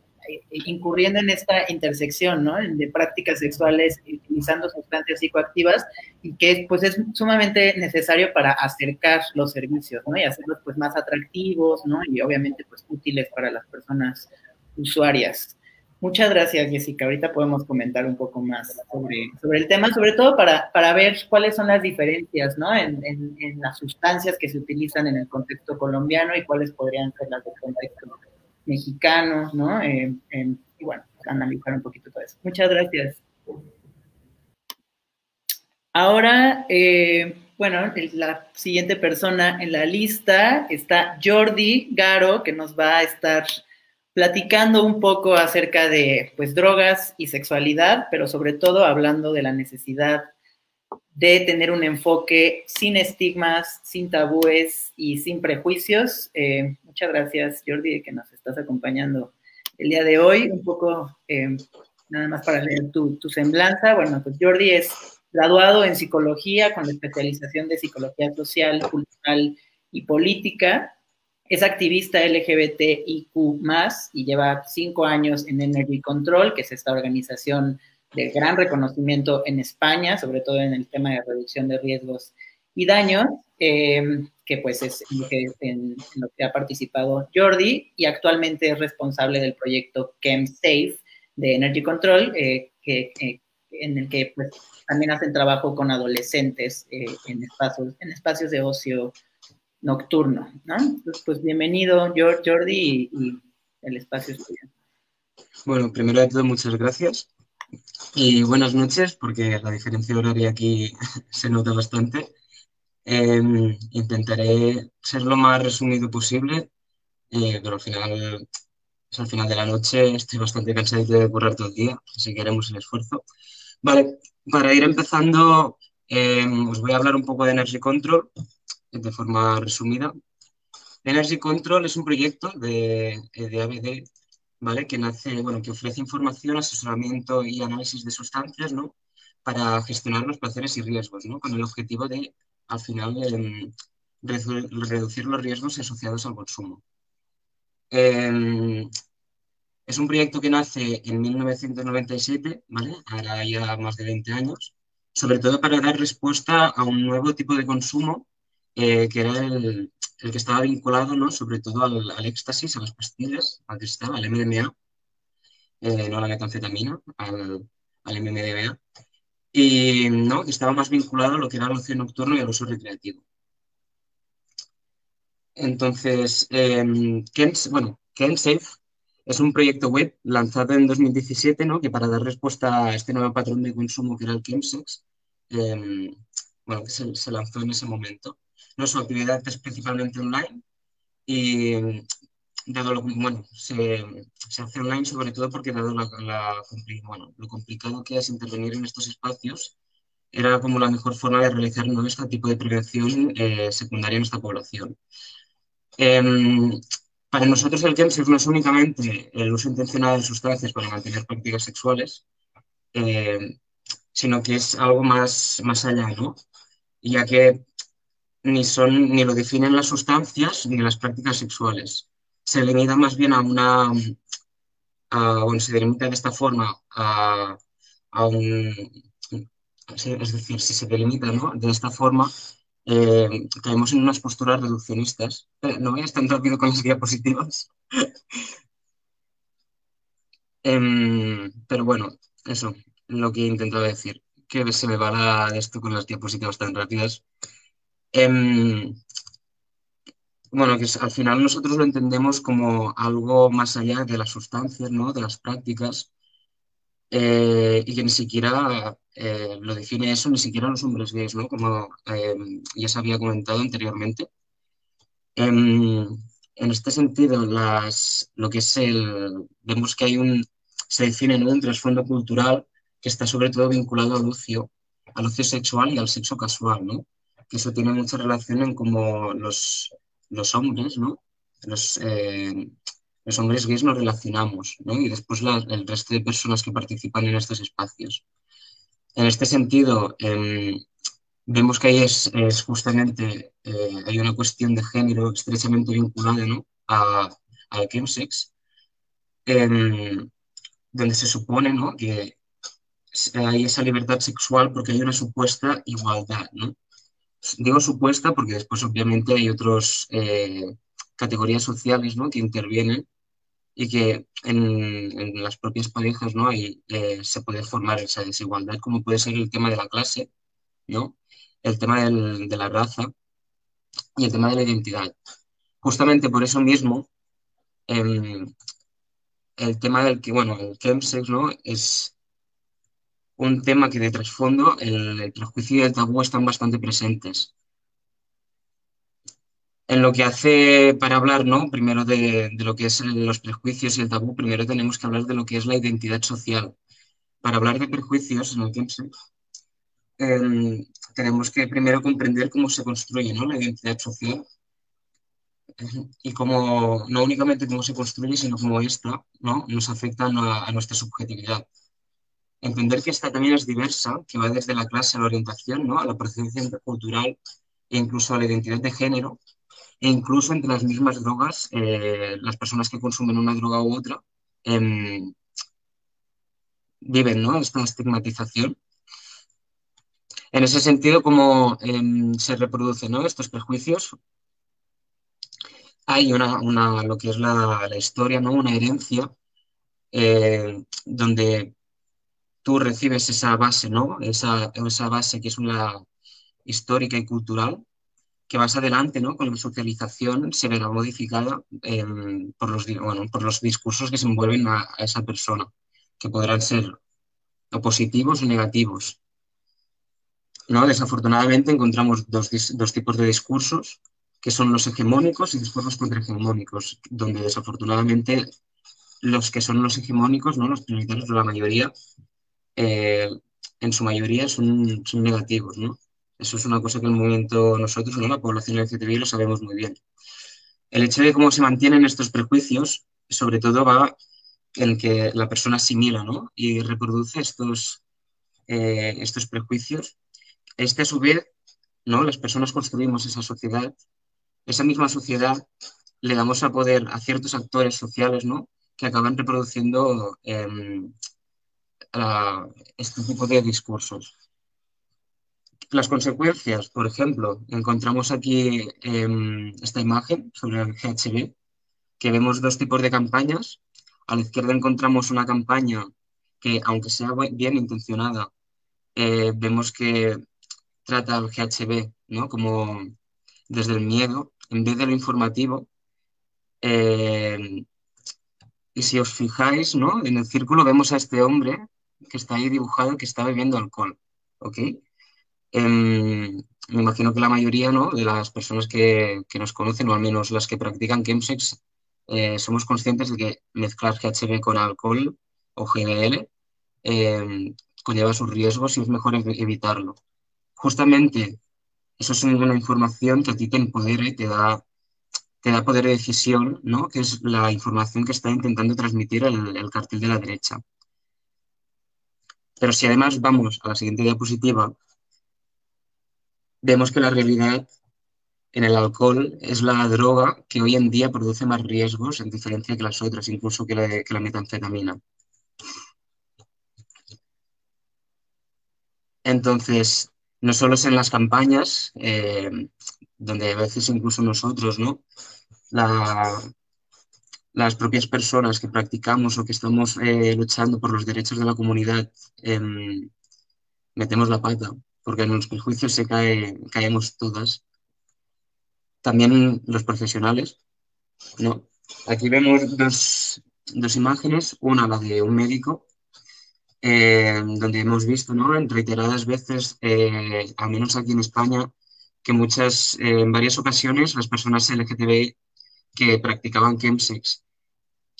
incurriendo en esta intersección, ¿no? De prácticas sexuales utilizando sustancias psicoactivas y que pues es sumamente necesario para acercar los servicios, ¿no? Y hacerlos pues más atractivos, ¿no? Y obviamente pues útiles para las personas usuarias. Muchas gracias, Jessica. Ahorita podemos comentar un poco más sobre, sobre el tema, sobre todo para, para ver cuáles son las diferencias ¿no? en, en, las sustancias que se utilizan en el contexto colombiano y cuáles podrían ser las del contexto mexicano, ¿no? Eh, y bueno, analizar un poquito todo eso. Muchas gracias. Ahora, eh, bueno, la siguiente persona en la lista está Jordi Garo, que nos va a estar platicando un poco acerca de pues drogas y sexualidad, pero sobre todo hablando de la necesidad de tener un enfoque sin estigmas, sin tabúes y sin prejuicios. Eh, muchas gracias, Jordi, que nos estás acompañando el día de hoy. Un poco, eh, nada más para leer tu, tu, semblanza. Bueno, pues Jordi es graduado en psicología con la especialización de psicología social, cultural y política. Es activista LGBTIQ y lleva cinco años en Energy Control, que es esta organización de gran reconocimiento en España, sobre todo en el tema de reducción de riesgos y daños, em, que pues es en lo, que, ha participado Jordi y actualmente es responsable del proyecto ChemSafe de Energy Control, eh, que, eh, en el que pues, también hacen trabajo con adolescentes eh, en, espacios, en espacios de ocio nocturno, ¿no? Entonces, pues bienvenido, Jordi, y, el espacio es Bueno, primero de todo, muchas gracias. Y buenas noches, porque la diferencia horaria aquí se nota bastante. Em, intentaré ser lo más resumido posible, eh, pero al final, es al final de la noche, estoy bastante cansado de currar todo el día, así que haremos el esfuerzo. Vale, para ir empezando, em, os voy a hablar un poco de Energy Control, de forma resumida. Energy Control es un proyecto de, de ABD, ¿vale? Que nace, bueno, que ofrece información, asesoramiento y análisis de sustancias, ¿no? Para gestionar los placeres y riesgos, ¿no? Con el objetivo de, al final, em, reducir los riesgos asociados al consumo. Em, es un proyecto que nace en 1997, ¿vale? Ahora ya más de 20 años, sobre todo para dar respuesta a un nuevo tipo de consumo eh, que era el, que estaba vinculado ¿no? sobre todo al, éxtasis, a las pastillas, al cristal, al MDMA, eh, no a la metanfetamina, al, al MDMA. y ¿no? que estaba más vinculado a lo que era el ocio nocturno y al uso recreativo. Entonces, eh, bueno, KenSafe es un proyecto web lanzado en 2017, ¿no? que para dar respuesta a este nuevo patrón de consumo que era el chemsex, em, bueno, que se, lanzó en ese momento. ¿No? Su actividad es principalmente online y dado lo, bueno, se, hace online sobre todo porque dado bueno, lo complicado que es intervenir en estos espacios, era como la mejor forma de realizar ¿no? este tipo de prevención eh, secundaria en esta población. Em, para nosotros el chemsex no es únicamente el uso intencionado de sustancias para mantener prácticas sexuales, eh, sino que es algo más, más allá, ¿no? Ya que ni, son, ni lo definen las sustancias ni las prácticas sexuales. Se limita más bien a una, bueno, se delimita de esta forma a, a un, es decir, si se delimita ¿no? de esta forma eh, caemos en unas posturas reduccionistas. No vayas tan rápido con las diapositivas. Em, pero bueno, eso, lo que he intentado decir. Que se me va la, esto con las diapositivas tan rápidas. Em, bueno, que al final nosotros lo entendemos como algo más allá de las sustancias, ¿no? De las prácticas. Eh, y que ni siquiera eh, lo define eso, ni siquiera los hombres gays, ¿no? Como eh, ya se había comentado anteriormente. En, en este sentido, lo que es el, vemos que hay un, se define un trasfondo cultural que está sobre todo vinculado al ocio, al ocio sexual y al sexo casual, ¿no? Que eso tiene mucha relación en cómo los, los hombres, ¿no? Los, los hombres gays nos relacionamos, ¿no? Y después el resto de personas que participan en estos espacios. En este sentido, em, vemos que ahí es, justamente, eh, hay una cuestión de género estrechamente vinculada ¿no? a, al chemsex, em, donde se supone ¿no? que hay esa libertad sexual porque hay una supuesta igualdad. ¿no? Digo supuesta porque después obviamente hay otras eh, categorías sociales ¿no? que intervienen y que en, las propias parejas ¿no? Ahí, eh, se puede formar esa desigualdad, como puede ser el tema de la clase, ¿no? el tema de la raza y el tema de la identidad. Justamente por eso mismo, em, el tema del que, bueno, el chemsex, ¿no? Es un tema que de trasfondo el, el prejuicio y el tabú están bastante presentes en lo que hace para hablar, ¿no? Primero de, lo que es los prejuicios y el tabú, primero tenemos que hablar de lo que es la identidad social. Para hablar de prejuicios en el tiempo, em, tenemos que primero comprender cómo se construye ¿no? la identidad social y cómo, no únicamente cómo se construye, sino cómo esta ¿no? nos afecta a nuestra subjetividad. Entender que esta también es diversa, que va desde la clase a la orientación, ¿no? a la percepción cultural e incluso a la identidad de género, e incluso entre las mismas drogas, eh, las personas que consumen una droga u otra em, viven ¿no? esta estigmatización. En ese sentido, ¿cómo em, se reproducen estos prejuicios? Hay una, una, lo que es la, la historia, ¿no? una herencia, eh, donde tú recibes esa base, ¿no? esa, esa base que es una histórica y cultural, que más adelante, ¿no? con la socialización, se verá modificada em, por, los, por los discursos que se envuelven a, esa persona, que podrán ser o positivos o negativos. ¿no? Desafortunadamente encontramos dos, dos tipos de discursos, que son los hegemónicos y después los contrahegemónicos, donde desafortunadamente los que son los hegemónicos, ¿no? los prioritarios de la mayoría, eh, en su mayoría son, son negativos, ¿no? Eso es una cosa que el movimiento, nosotros, ¿no? la población LGTBI, lo sabemos muy bien. El hecho de cómo se mantienen estos prejuicios, sobre todo va en que la persona asimila ¿no? y reproduce estos, eh, estos prejuicios. Este, a su vez, ¿no? las personas construimos esa sociedad, esa misma sociedad le damos a poder a ciertos actores sociales ¿no? que acaban reproduciendo em, este tipo de discursos. Las consecuencias, por ejemplo, encontramos aquí em, esta imagen sobre el GHB, que vemos dos tipos de campañas. A la izquierda encontramos una campaña que, aunque sea bien intencionada, eh, vemos que trata el GHB ¿no? como desde el miedo en vez de lo informativo. Eh, y si os fijáis, ¿no? En el círculo vemos a este hombre que está ahí dibujado que está bebiendo alcohol, ¿ok? Em, me imagino que la mayoría, ¿no? De las personas que, nos conocen, o al menos las que practican chemsex, eh, somos conscientes de que mezclar GHB con alcohol o GDL em, conlleva sus riesgos y es mejor evitarlo. Justamente, eso es una información que a ti te empodera y te da te da poder de decisión, ¿no? que es la información que está intentando transmitir el, cartel de la derecha. Pero si además vamos a la siguiente diapositiva, vemos que la realidad en el alcohol es la droga que hoy en día produce más riesgos en diferencia que las otras, incluso que la, metanfetamina. Entonces, no solo es en las campañas, eh, donde a veces incluso nosotros, ¿no? Las propias personas que practicamos o que estamos eh, luchando por los derechos de la comunidad em, metemos la pata, porque en los prejuicios se cae, caemos todas. También los profesionales, ¿no? Aquí vemos dos, imágenes, una la de un médico, em, donde hemos visto, ¿no? En reiteradas veces, eh, al menos aquí en España, que muchas, en varias ocasiones las personas LGTBI que practicaban chemsex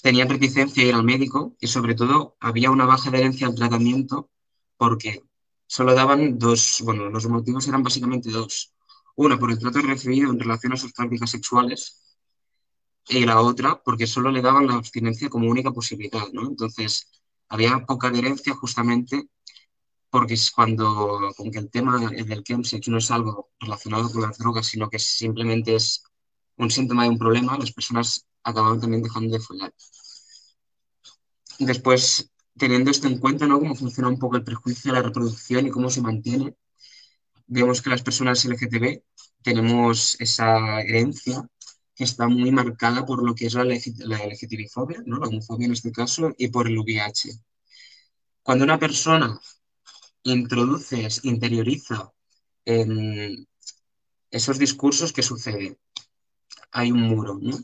tenían reticencia a ir al médico y sobre todo había una baja adherencia al tratamiento porque solo daban dos, bueno, los motivos eran básicamente dos. Una por el trato recibido en relación a sus prácticas sexuales y la otra porque solo le daban la abstinencia como única posibilidad, ¿no? Entonces había poca adherencia justamente porque es cuando, con que el tema del chemsex no es algo relacionado con las drogas, sino que simplemente es un síntoma de un problema, las personas acababan también dejando de follar. Después, teniendo esto en cuenta, ¿no? Cómo funciona un poco el prejuicio de la reproducción y cómo se mantiene, vemos que las personas LGTB tenemos esa herencia que está muy marcada por lo que es la, la LGTBI-fobia, ¿no? la homofobia en este caso, y por el VIH. Cuando una persona introduce, interioriza esos discursos, ¿qué sucede? Hay un muro, ¿no?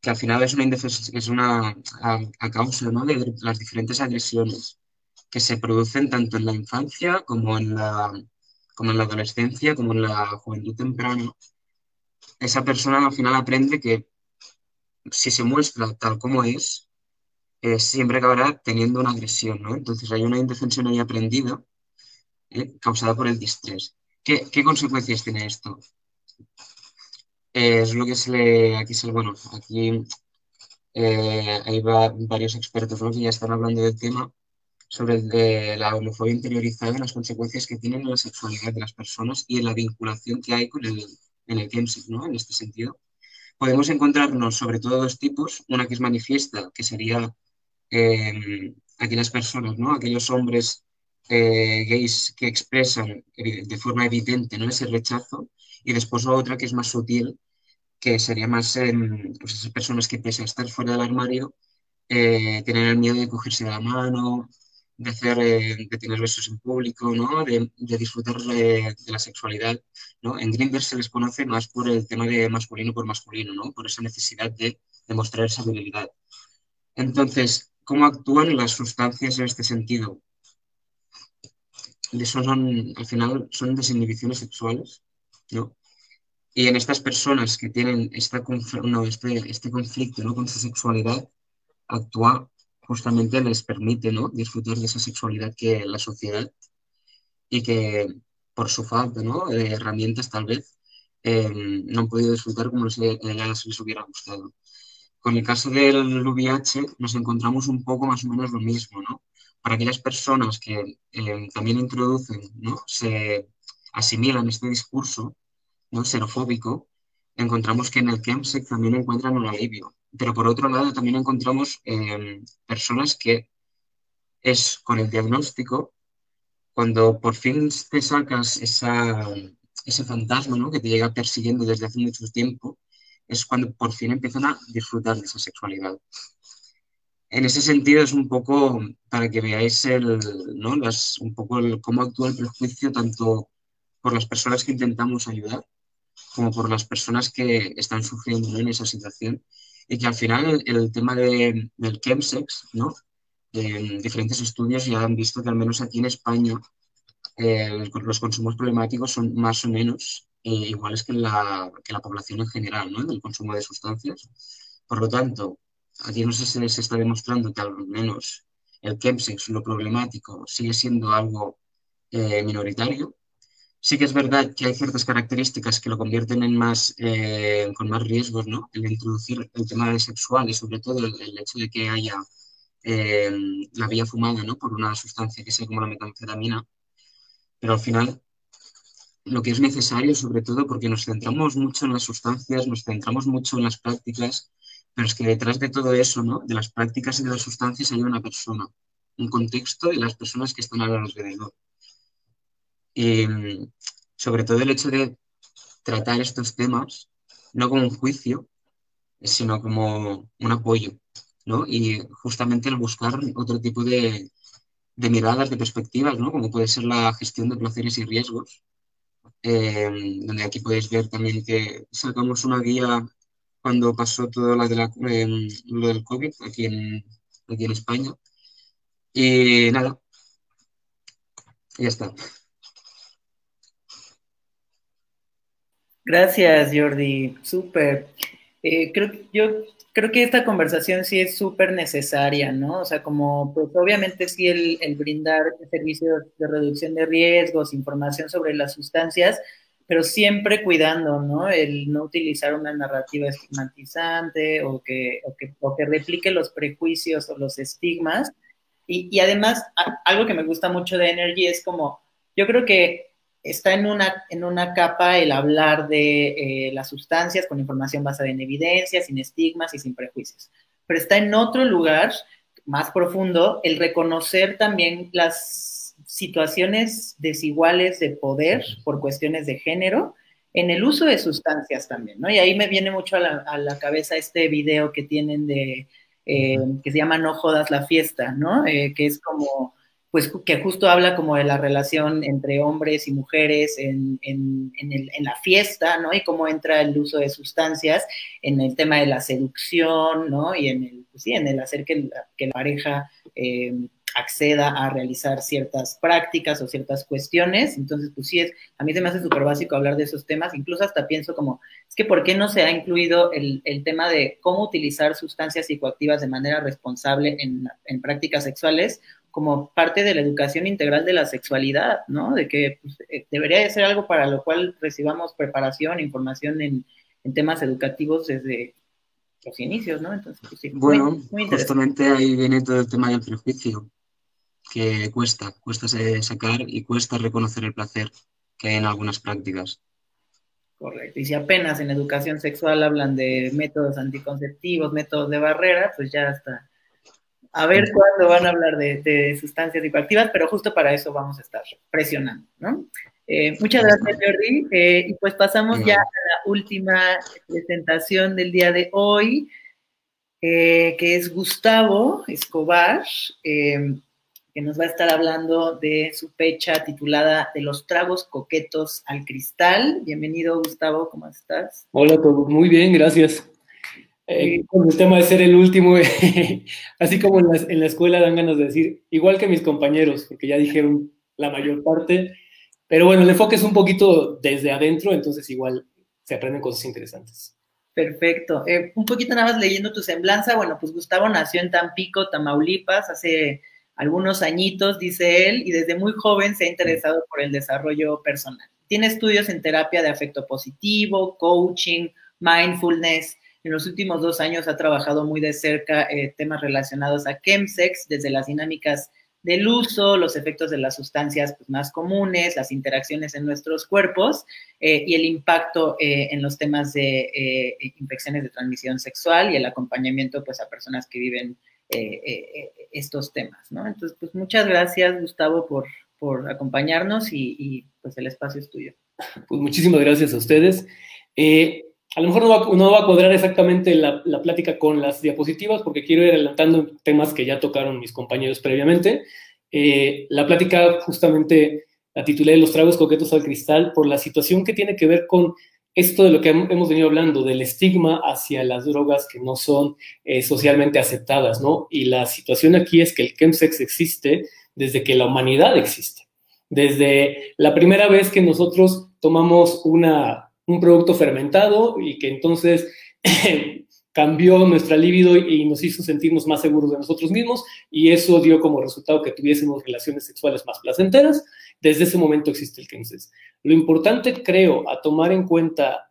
Que al final es una, es una a, causa ¿no? de las diferentes agresiones que se producen tanto en la infancia como en la, como en la adolescencia, como en la juventud temprana. Esa persona al final aprende que si se muestra tal como es, eh, siempre acabará teniendo una agresión, ¿no? Entonces hay una indefensión ahí aprendida ¿eh? causada por el distrés. ¿Qué, ¿Qué consecuencias tiene esto? Es lo que se le, aquí se, bueno, aquí eh, hay varios expertos que ya están hablando del tema sobre la homofobia interiorizada y las consecuencias que tienen en la sexualidad de las personas y en la vinculación que hay con el, en el ¿no? En este sentido. Podemos encontrarnos sobre todo dos tipos, una que es manifiesta, que sería eh, aquellas personas, ¿no? Aquellos hombres eh, gays que expresan de forma evidente ¿no? ese rechazo y después otra que es más sutil, que sería más en pues esas personas que a estar fuera del armario, eh, tienen el miedo de cogerse de la mano, de, hacer, eh, de tener besos en público, ¿no? de, de disfrutar de, la sexualidad. ¿no? En Grindr se les conoce más por el tema de masculino por masculino, ¿no? por esa necesidad de demostrar esa virilidad. Entonces, ¿cómo actúan las sustancias en este sentido? Eso son, al final, son desinhibiciones sexuales, ¿no? Y en estas personas que tienen esta, no, este, este conflicto ¿no? con su sexualidad, actuar justamente les permite ¿no? disfrutar de esa sexualidad que la sociedad y que por su falta ¿no? de herramientas tal vez eh, no han podido disfrutar como les, les hubiera gustado. Con el caso del VIH nos encontramos un poco más o menos lo mismo, ¿no? Para aquellas personas que eh, también introducen, ¿no? Se asimilan este discurso, ¿no? xenofóbico, encontramos que en el chemsex también encuentran un alivio. Pero por otro lado también encontramos em, personas que es con el diagnóstico, cuando por fin te sacas esa, ese fantasma ¿no? que te llega persiguiendo desde hace mucho tiempo, es cuando por fin empiezan a disfrutar de esa sexualidad. en ese sentido es un poco para que veáis el, ¿no? Las, un poco cómo actúa el prejuicio tanto por las personas que intentamos ayudar como por las personas que están sufriendo en esa situación y que al final el, tema de, del chemsex, ¿no? En diferentes estudios ya han visto que al menos aquí en España eh, los consumos problemáticos son más o menos eh, iguales que la, que la población en general, ¿no? Del consumo de sustancias. Por lo tanto, aquí no sé si se está demostrando que al menos el chemsex, lo problemático, sigue siendo algo eh, minoritario. Sí que es verdad que hay ciertas características que lo convierten en más, eh, con más riesgos, ¿no? El introducir el tema sexual y sobre todo el, hecho de que haya eh, la vía fumada, ¿no? Por una sustancia que sea como la metanfetamina. Pero al final lo que es necesario, sobre todo porque nos centramos mucho en las sustancias, nos centramos mucho en las prácticas, pero es que detrás de todo eso, ¿no? De las prácticas y de las sustancias hay una persona, un contexto y las personas que están alrededor. Y sobre todo el hecho de tratar estos temas no como un juicio, sino como un apoyo, ¿no? Y justamente el buscar otro tipo de, de miradas, de perspectivas, ¿no? Como puede ser la gestión de placeres y riesgos, eh, donde aquí podéis ver también que sacamos una guía cuando pasó todo em, lo del COVID aquí en, aquí en España. Y nada, ya está. Gracias, Jordi. Súper. Eh, creo, yo creo que esta conversación sí es súper necesaria, ¿no? O sea, como, pues obviamente sí el, el brindar servicios de reducción de riesgos, información sobre las sustancias, pero siempre cuidando, ¿no? El no utilizar una narrativa estigmatizante o que, o que, o que replique los prejuicios o los estigmas. Y, y, además, algo que me gusta mucho de Energy es como, yo creo que está en una, en una capa el hablar de eh, las sustancias con información basada en evidencia, sin estigmas y sin prejuicios. Pero está en otro lugar, más profundo, el reconocer también las situaciones desiguales de poder por cuestiones de género en el uso de sustancias también, ¿no? Y ahí me viene mucho a la, cabeza este video que tienen de, eh, que se llama No jodas la fiesta, ¿no? Eh, que es como, pues que justo habla como de la relación entre hombres y mujeres en, en, en, la fiesta, ¿no? Y cómo entra el uso de sustancias en el tema de la seducción, ¿no? Y en el, pues sí, en el hacer que, que la pareja... Eh, acceda a realizar ciertas prácticas o ciertas cuestiones. Entonces, pues sí, es, a mí se me hace súper básico hablar de esos temas. Incluso hasta pienso como, es que ¿por qué no se ha incluido el, el tema de cómo utilizar sustancias psicoactivas de manera responsable en, en, prácticas sexuales como parte de la educación integral de la sexualidad, ¿no? De que pues, eh, debería de ser algo para lo cual recibamos preparación, información en, en temas educativos desde los inicios, ¿no? Entonces, pues sí, bueno, muy justamente ahí viene todo el tema del prejuicio que cuesta, cuesta sacar y cuesta reconocer el placer que hay en algunas prácticas. Correcto. Y si apenas en educación sexual hablan de métodos anticonceptivos, métodos de barrera, pues ya está. A ver cuándo van a hablar de, sustancias psicoactivas, pero justo para eso vamos a estar presionando, ¿no? Eh, muchas gracias, Jordi. Eh, y pues pasamos ya a la última presentación del día de hoy, eh, que es Gustavo Escobar que nos va a estar hablando de su fecha titulada De los tragos coquetos al cristal. Bienvenido, Gustavo, ¿cómo estás? Hola, todo muy bien, gracias. Eh, con el tema de ser el último, así como en la, en la, escuela dan ganas de decir, igual que mis compañeros, porque ya dijeron la mayor parte, pero bueno, el enfoque es un poquito desde adentro, entonces igual se aprenden cosas interesantes. Perfecto. Eh, un poquito nada más leyendo tu semblanza, bueno, pues Gustavo nació en Tampico, Tamaulipas, hace algunos añitos, dice él, y desde muy joven se ha interesado por el desarrollo personal. Tiene estudios en terapia de afecto positivo, coaching, mindfulness. En los últimos dos años ha trabajado muy de cerca eh, temas relacionados a chemsex, desde las dinámicas del uso, los efectos de las sustancias pues, más comunes, las interacciones en nuestros cuerpos eh, y el impacto eh, en los temas de eh, infecciones de transmisión sexual y el acompañamiento pues, a personas que viven eh, estos temas. Entonces, pues muchas gracias, Gustavo, por, por acompañarnos y, y, pues el espacio es tuyo. Pues muchísimas gracias a ustedes. A lo mejor no va, no va a cuadrar exactamente la, la, plática con las diapositivas porque quiero ir adelantando temas que ya tocaron mis compañeros previamente. Eh, la plática justamente la titulé Los tragos coquetos al cristal por la situación que tiene que ver con esto de lo que hemos venido hablando, del estigma hacia las drogas que no son eh, socialmente aceptadas, ¿no? Y la situación aquí es que el chemsex existe desde que la humanidad existe. Desde la primera vez que nosotros tomamos una, un producto fermentado y que entonces cambió nuestra libido y nos hizo sentirnos más seguros de nosotros mismos y eso dio como resultado que tuviésemos relaciones sexuales más placenteras. Desde ese momento existe el chemsex. Lo importante, creo, a tomar en cuenta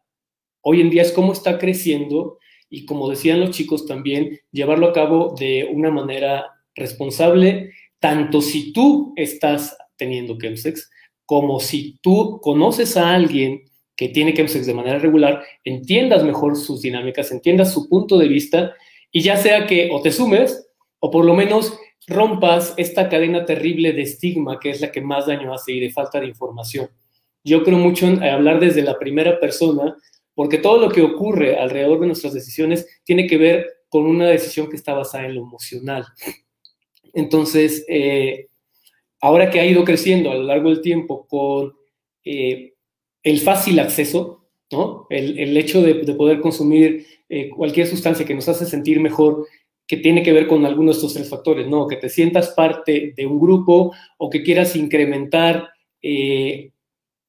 hoy en día es cómo está creciendo y, como decían los chicos también, llevarlo a cabo de una manera responsable, tanto si tú estás teniendo chemsex, como si tú conoces a alguien que tiene chemsex de manera regular, entiendas mejor sus dinámicas, entiendas su punto de vista y ya sea que o te sumes o por lo menos rompas esta cadena terrible de estigma que es la que más daño hace y de falta de información. Yo creo mucho en hablar desde la primera persona, porque todo lo que ocurre alrededor de nuestras decisiones tiene que ver con una decisión que está basada en lo emocional. Entonces, eh, ahora que ha ido creciendo a lo largo del tiempo con eh, el fácil acceso, ¿no? el, hecho de, poder consumir eh, cualquier sustancia que nos hace sentir mejor, que tiene que ver con alguno de estos tres factores, ¿no? que te sientas parte de un grupo o que quieras incrementar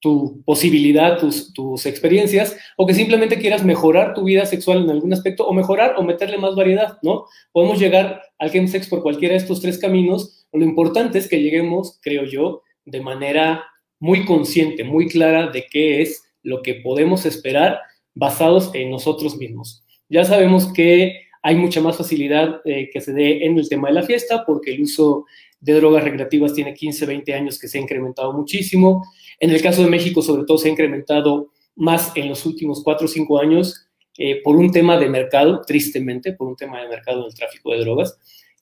tu posibilidad, tus, tus, experiencias, o que simplemente quieras mejorar tu vida sexual en algún aspecto, o mejorar o meterle más variedad, ¿no? Podemos llegar al chemsex por cualquiera de estos tres caminos. Lo importante es que lleguemos, creo yo, de manera muy consciente, muy clara de qué es lo que podemos esperar basados en nosotros mismos. Ya sabemos que hay mucha más facilidad eh, que se dé en el tema de la fiesta porque el uso de drogas recreativas tiene 15, 20 años que se ha incrementado muchísimo. En el caso de México, sobre todo, se ha incrementado más en los últimos 4 o 5 años eh, por un tema de mercado, tristemente, por un tema de mercado del tráfico de drogas.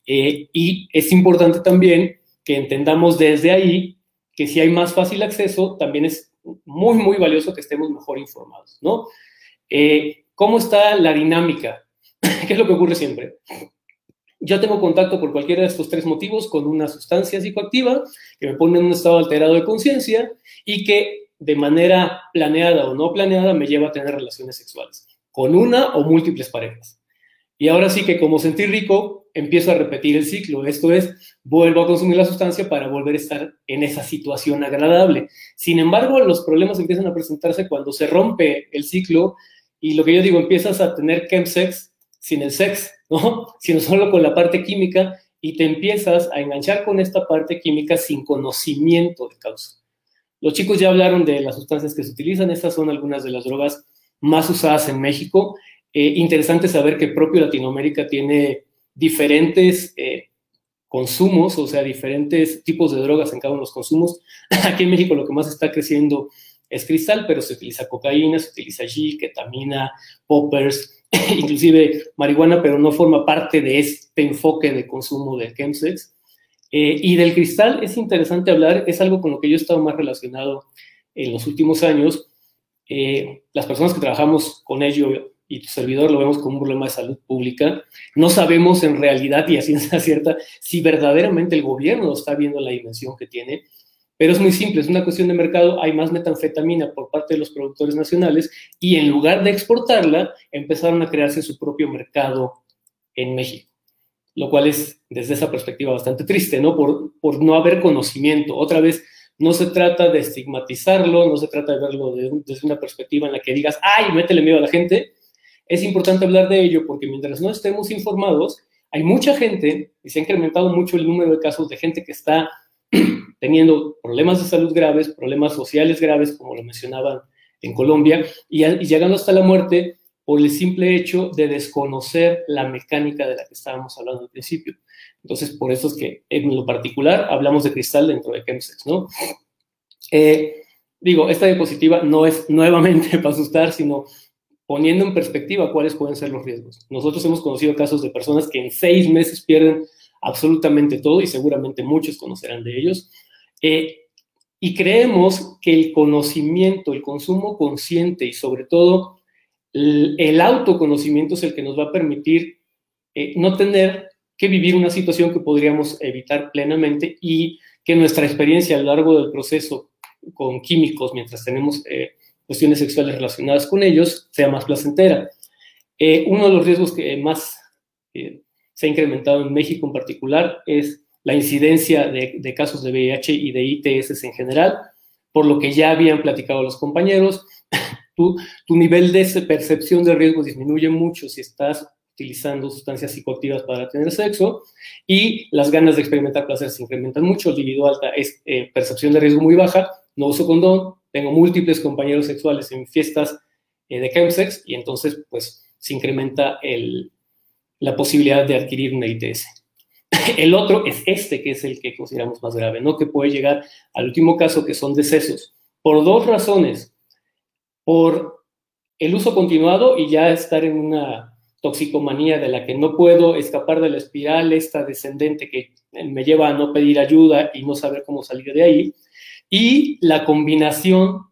Eh, y es importante también que entendamos desde ahí que si hay más fácil acceso, también es muy, muy valioso que estemos mejor informados, ¿no? Eh, ¿Cómo está la dinámica? ¿Qué es lo que ocurre siempre? Yo tengo contacto por cualquiera de estos tres motivos con una sustancia psicoactiva que me pone en un estado alterado de conciencia y que de manera planeada o no planeada me lleva a tener relaciones sexuales con una o múltiples parejas. Y ahora sí que como sentir rico, empiezo a repetir el ciclo. Esto es, vuelvo a consumir la sustancia para volver a estar en esa situación agradable. Sin embargo, los problemas empiezan a presentarse cuando se rompe el ciclo y lo que yo digo, empiezas a tener chemsex sin el sex, ¿no? Sino solo con la parte química y te empiezas a enganchar con esta parte química sin conocimiento de causa. Los chicos ya hablaron de las sustancias que se utilizan, estas son algunas de las drogas más usadas en México. Eh, interesante saber que propio Latinoamérica tiene diferentes eh, consumos, o sea, diferentes tipos de drogas en cada uno de los consumos. Aquí en México lo que más está creciendo es cristal, pero se utiliza cocaína, se utiliza G, ketamina, poppers, inclusive marihuana, pero no forma parte de este enfoque de consumo del chemsex. Eh, y del cristal es interesante hablar, es algo con lo que yo he estado más relacionado en los últimos años. Eh, las personas que trabajamos con ello y tu servidor lo vemos como un problema de salud pública. No sabemos en realidad y a ciencia cierta si verdaderamente el gobierno está viendo la dimensión que tiene pero es muy simple, es una cuestión de mercado, hay más metanfetamina por parte de los productores nacionales y en lugar de exportarla, empezaron a crearse su propio mercado en México, lo cual es desde esa perspectiva bastante triste, ¿no? Por, por no haber conocimiento. Otra vez, no se trata de estigmatizarlo, no se trata de verlo desde una perspectiva en la que digas, ay, métele miedo a la gente. Es importante hablar de ello porque mientras no estemos informados, hay mucha gente, y se ha incrementado mucho el número de casos de gente que está teniendo problemas de salud graves, problemas sociales graves, como lo mencionaban en Colombia, y, llegando hasta la muerte por el simple hecho de desconocer la mecánica de la que estábamos hablando al principio. Entonces, por eso es que en lo particular hablamos de cristal dentro de chemsex, ¿no? Eh, digo, esta diapositiva no es nuevamente para asustar, sino poniendo en perspectiva cuáles pueden ser los riesgos. Nosotros hemos conocido casos de personas que en seis meses pierden absolutamente todo y seguramente muchos conocerán de ellos. Eh, y creemos que el conocimiento, el consumo consciente y sobre todo el, autoconocimiento es el que nos va a permitir eh, no tener que vivir una situación que podríamos evitar plenamente y que nuestra experiencia a lo largo del proceso con químicos, mientras tenemos eh, cuestiones sexuales relacionadas con ellos, sea más placentera. Eh, uno de los riesgos que más se ha incrementado en México en particular es la incidencia de, de, casos de VIH y de ITS en general, por lo que ya habían platicado los compañeros. tu, tu nivel de percepción de riesgo disminuye mucho si estás utilizando sustancias psicoactivas para tener sexo y las ganas de experimentar placer se incrementan mucho, el libido alta es eh, percepción de riesgo muy baja, no uso condón, tengo múltiples compañeros sexuales en fiestas eh, de chemsex y entonces pues se incrementa el, la posibilidad de adquirir una ITS. El otro es este, que es el que consideramos más grave, ¿no? Que puede llegar al último caso, que son decesos, por dos razones. Por el uso continuado y ya estar en una toxicomanía de la que no puedo escapar de la espiral esta descendente que me lleva a no pedir ayuda y no saber cómo salir de ahí, y la combinación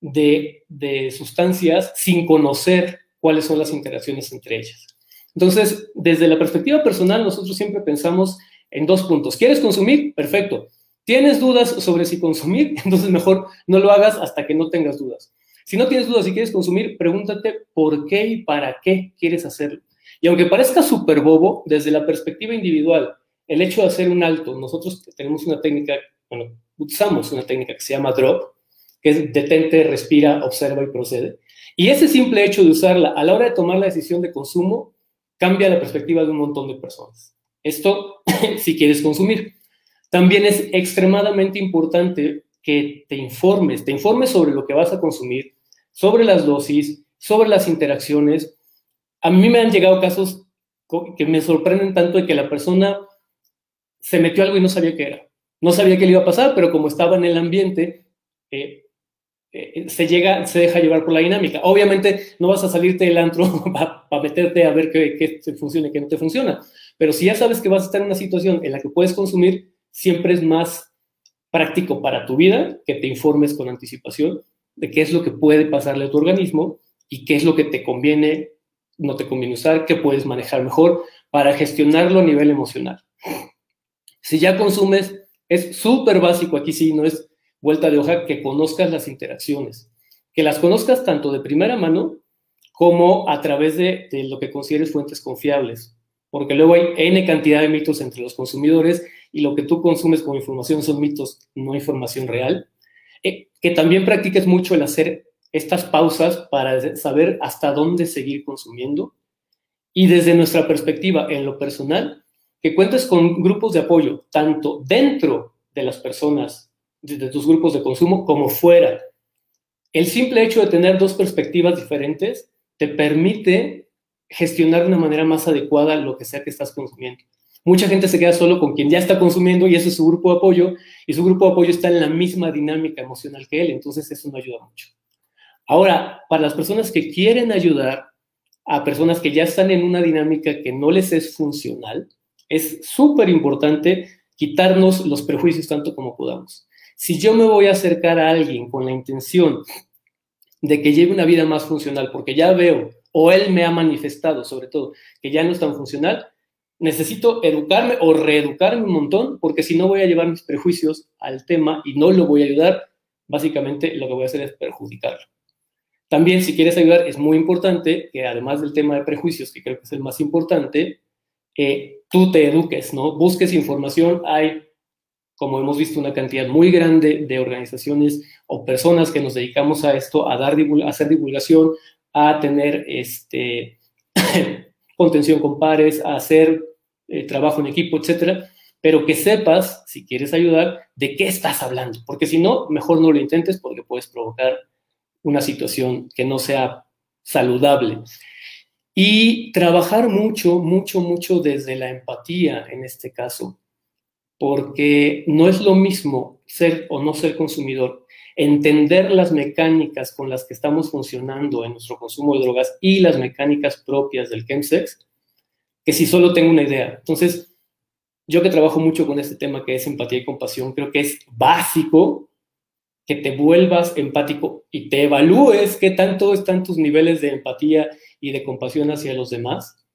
de, sustancias sin conocer cuáles son las interacciones entre ellas. Entonces, desde la perspectiva personal, nosotros siempre pensamos en dos puntos. ¿Quieres consumir? Perfecto. ¿Tienes dudas sobre si consumir? Entonces mejor no lo hagas hasta que no tengas dudas. Si no tienes dudas si quieres consumir, pregúntate por qué y para qué quieres hacerlo. Y aunque parezca súper bobo, desde la perspectiva individual, el hecho de hacer un alto, nosotros tenemos una técnica, bueno, usamos una técnica que se llama drop, que es detente, respira, observa y procede. Y ese simple hecho de usarla a la hora de tomar la decisión de consumo cambia la perspectiva de un montón de personas. Esto si quieres consumir. También es extremadamente importante que te informes, te informes sobre lo que vas a consumir, sobre las dosis, sobre las interacciones. A mí me han llegado casos que me sorprenden tanto de que la persona se metió algo y no sabía qué era. No sabía qué le iba a pasar, pero como estaba en el ambiente, eh, eh, se llega, se deja llevar por la dinámica. Obviamente no vas a salirte del antro para meterte a ver qué, qué te funciona y qué no te funciona. Pero si ya sabes que vas a estar en una situación en la que puedes consumir, siempre es más práctico para tu vida que te informes con anticipación de qué es lo que puede pasarle a tu organismo y qué es lo que te conviene, no te conviene usar, qué puedes manejar mejor para gestionarlo a nivel emocional. Si ya consumes, es súper básico, aquí sí, no es vuelta de hoja, que conozcas las interacciones, que las conozcas tanto de primera mano como a través de, de lo que consideres fuentes confiables, porque luego hay N cantidad de mitos entre los consumidores y lo que tú consumes como información son mitos, no información real. Eh, que también practiques mucho el hacer estas pausas para saber hasta dónde seguir consumiendo. Y desde nuestra perspectiva, en lo personal, que cuentes con grupos de apoyo, tanto dentro de las personas, de, tus grupos de consumo, como fuera. El simple hecho de tener dos perspectivas diferentes te permite gestionar de una manera más adecuada lo que sea que estás consumiendo. Mucha gente se queda solo con quien ya está consumiendo y ese es su grupo de apoyo y su grupo de apoyo está en la misma dinámica emocional que él, entonces eso no ayuda mucho. Ahora, para las personas que quieren ayudar a personas que ya están en una dinámica que no les es funcional, es súper importante quitarnos los prejuicios tanto como podamos. Si yo me voy a acercar a alguien con la intención de que lleve una vida más funcional, porque ya veo, o él me ha manifestado sobre todo, que ya no es tan funcional, necesito educarme o reeducarme un montón, porque si no voy a llevar mis prejuicios al tema y no lo voy a ayudar, básicamente lo que voy a hacer es perjudicarlo. También, si quieres ayudar, es muy importante que además del tema de prejuicios, que creo que es el más importante, eh, tú te eduques, ¿no? Busques información. Hay, como hemos visto, una cantidad muy grande de organizaciones o personas que nos dedicamos a esto, a, dar, hacer divulgación, a tener este, contención con pares, a hacer eh, trabajo en equipo, etcétera, pero que sepas, si quieres ayudar, de qué estás hablando, porque si no, mejor no lo intentes porque puedes provocar una situación que no sea saludable. Y trabajar mucho, mucho, mucho desde la empatía en este caso, porque no es lo mismo ser o no ser consumidor, entender las mecánicas con las que estamos funcionando en nuestro consumo de drogas y las mecánicas propias del chemsex, que si solo tengo una idea. Entonces, yo que trabajo mucho con este tema que es empatía y compasión, creo que es básico que te vuelvas empático y te evalúes qué tanto están tus niveles de empatía y de compasión hacia los demás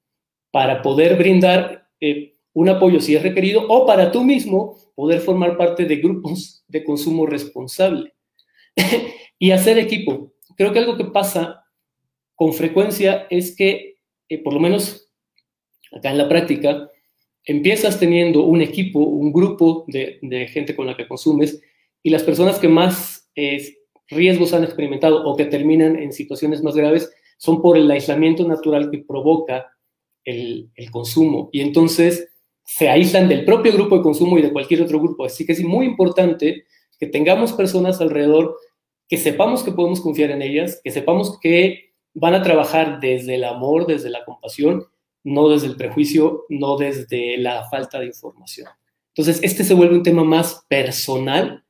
para poder brindar eh, un apoyo si es requerido o para tú mismo poder formar parte de grupos de consumo responsable y hacer equipo. Creo que algo que pasa con frecuencia es que, eh, por lo menos acá en la práctica, empiezas teniendo un equipo, un grupo de, gente con la que consumes y las personas que más eh, riesgos han experimentado o que terminan en situaciones más graves son por el aislamiento natural que provoca el, el consumo. Y entonces se aíslan del propio grupo de consumo y de cualquier otro grupo. Así que es muy importante que tengamos personas alrededor que sepamos que podemos confiar en ellas, que sepamos que van a trabajar desde el amor, desde la compasión, no desde el prejuicio, no desde la falta de información. Entonces, este se vuelve un tema más personal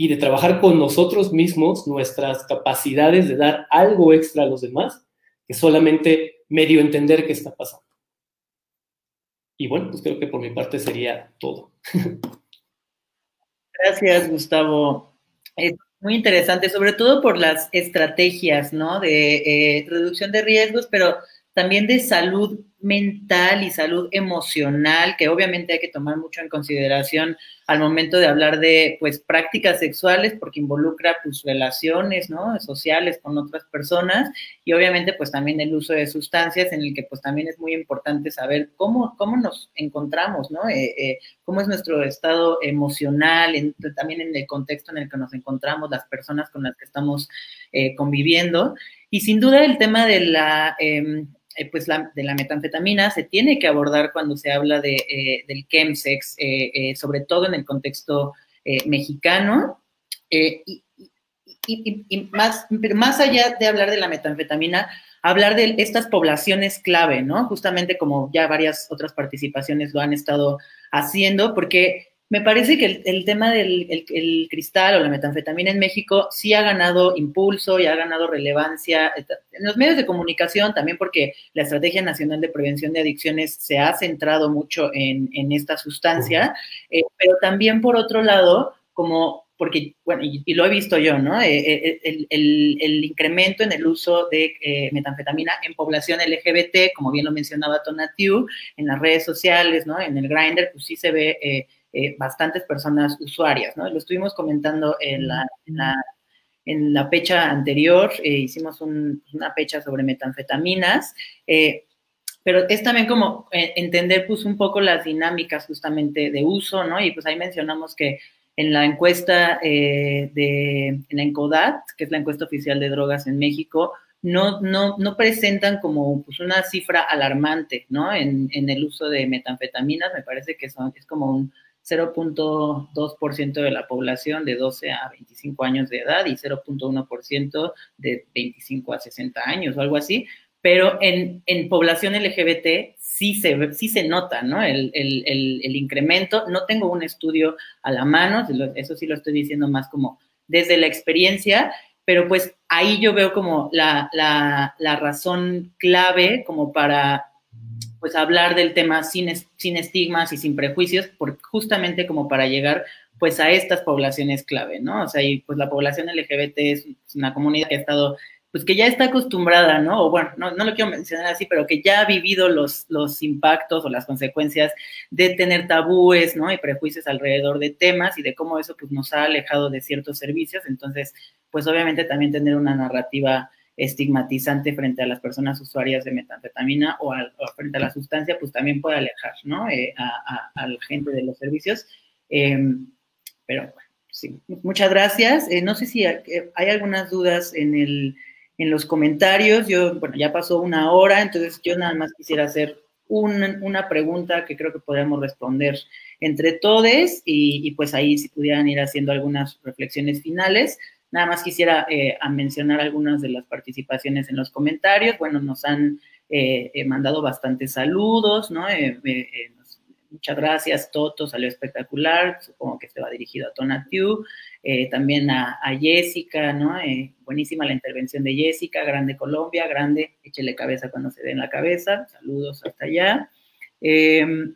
y de trabajar con nosotros mismos, nuestras capacidades de dar algo extra a los demás, que solamente medio entender qué está pasando. Y bueno, pues creo que por mi parte sería todo. Gracias, Gustavo. Es muy interesante, sobre todo por las estrategias, ¿no? De eh, reducción de riesgos, pero también de salud mental y salud emocional, que obviamente hay que tomar mucho en consideración al momento de hablar de pues prácticas sexuales, porque involucra pues relaciones, ¿no? sociales con otras personas, y obviamente pues también el uso de sustancias, en el que pues también es muy importante saber cómo, cómo nos encontramos, ¿no? Eh, eh, cómo es nuestro estado emocional, también en el contexto en el que nos encontramos, las personas con las que estamos eh, conviviendo. Y sin duda el tema de la em, eh, pues de la metanfetamina se tiene que abordar cuando se habla de, eh, del chemsex, eh, sobre todo en el contexto mexicano. Y, más, pero más allá de hablar de la metanfetamina, hablar de estas poblaciones clave, ¿no? Justamente como ya varias otras participaciones lo han estado haciendo, porque me parece que el, tema del cristal o la metanfetamina en México sí ha ganado impulso y ha ganado relevancia en los medios de comunicación, también porque la Estrategia Nacional de Prevención de Adicciones se ha centrado mucho en, esta sustancia, eh, pero también por otro lado, como porque, bueno, y, lo he visto yo, ¿no? Eh, eh, el, incremento en el uso de metanfetamina en población LGBT, como bien lo mencionaba Tonatiu, en las redes sociales, ¿no? En el Grindr, pues sí se ve eh, bastantes personas usuarias, ¿no? Lo estuvimos comentando en la, en la, fecha anterior, eh, hicimos una fecha sobre metanfetaminas, eh, pero es también como entender pues un poco las dinámicas justamente de uso, ¿no? Y pues ahí mencionamos que en la encuesta de en la ENCODAT, que es la encuesta oficial de drogas en México, no, no, no presentan como pues, una cifra alarmante, ¿no? En, en, el uso de metanfetaminas, me parece que son, es como un 0.2% de la población de 12 a 25 años de edad y 0.1% de 25 a 60 años o algo así, pero en, población LGBT sí se, sí se nota, ¿no? El, incremento. No tengo un estudio a la mano, eso sí lo estoy diciendo más como desde la experiencia, pero pues ahí yo veo como la, la razón clave como para pues hablar del tema sin, sin estigmas y sin prejuicios, justamente como para llegar pues a estas poblaciones clave, ¿no? O sea, y pues la población LGBT es una comunidad que ha estado, pues que ya está acostumbrada, ¿no? O bueno, no, no lo quiero mencionar así, pero que ya ha vivido los, los impactos o las consecuencias de tener tabúes, ¿no? Y prejuicios alrededor de temas y de cómo eso pues nos ha alejado de ciertos servicios. Entonces, pues obviamente también tener una narrativa estigmatizante frente a las personas usuarias de metanfetamina o, frente a la sustancia, pues también puede alejar, ¿no? Eh, a, la gente de los servicios. Em, pero bueno, sí, muchas gracias. Eh, no sé si hay, algunas dudas en, el, en los comentarios. Yo, bueno, ya pasó una hora, entonces yo nada más quisiera hacer una pregunta que creo que podemos responder entre todos y, y pues ahí si pudieran ir haciendo algunas reflexiones finales. Nada más quisiera eh, mencionar algunas de las participaciones en los comentarios. Bueno, nos han eh, eh, mandado bastantes saludos, ¿no? muchas gracias, Toto, salió espectacular, supongo que se va dirigido a Tonatiu, también a, Jessica, ¿no? buenísima la intervención de Jessica, grande Colombia, grande, échele cabeza cuando se den la cabeza, saludos hasta allá. Em,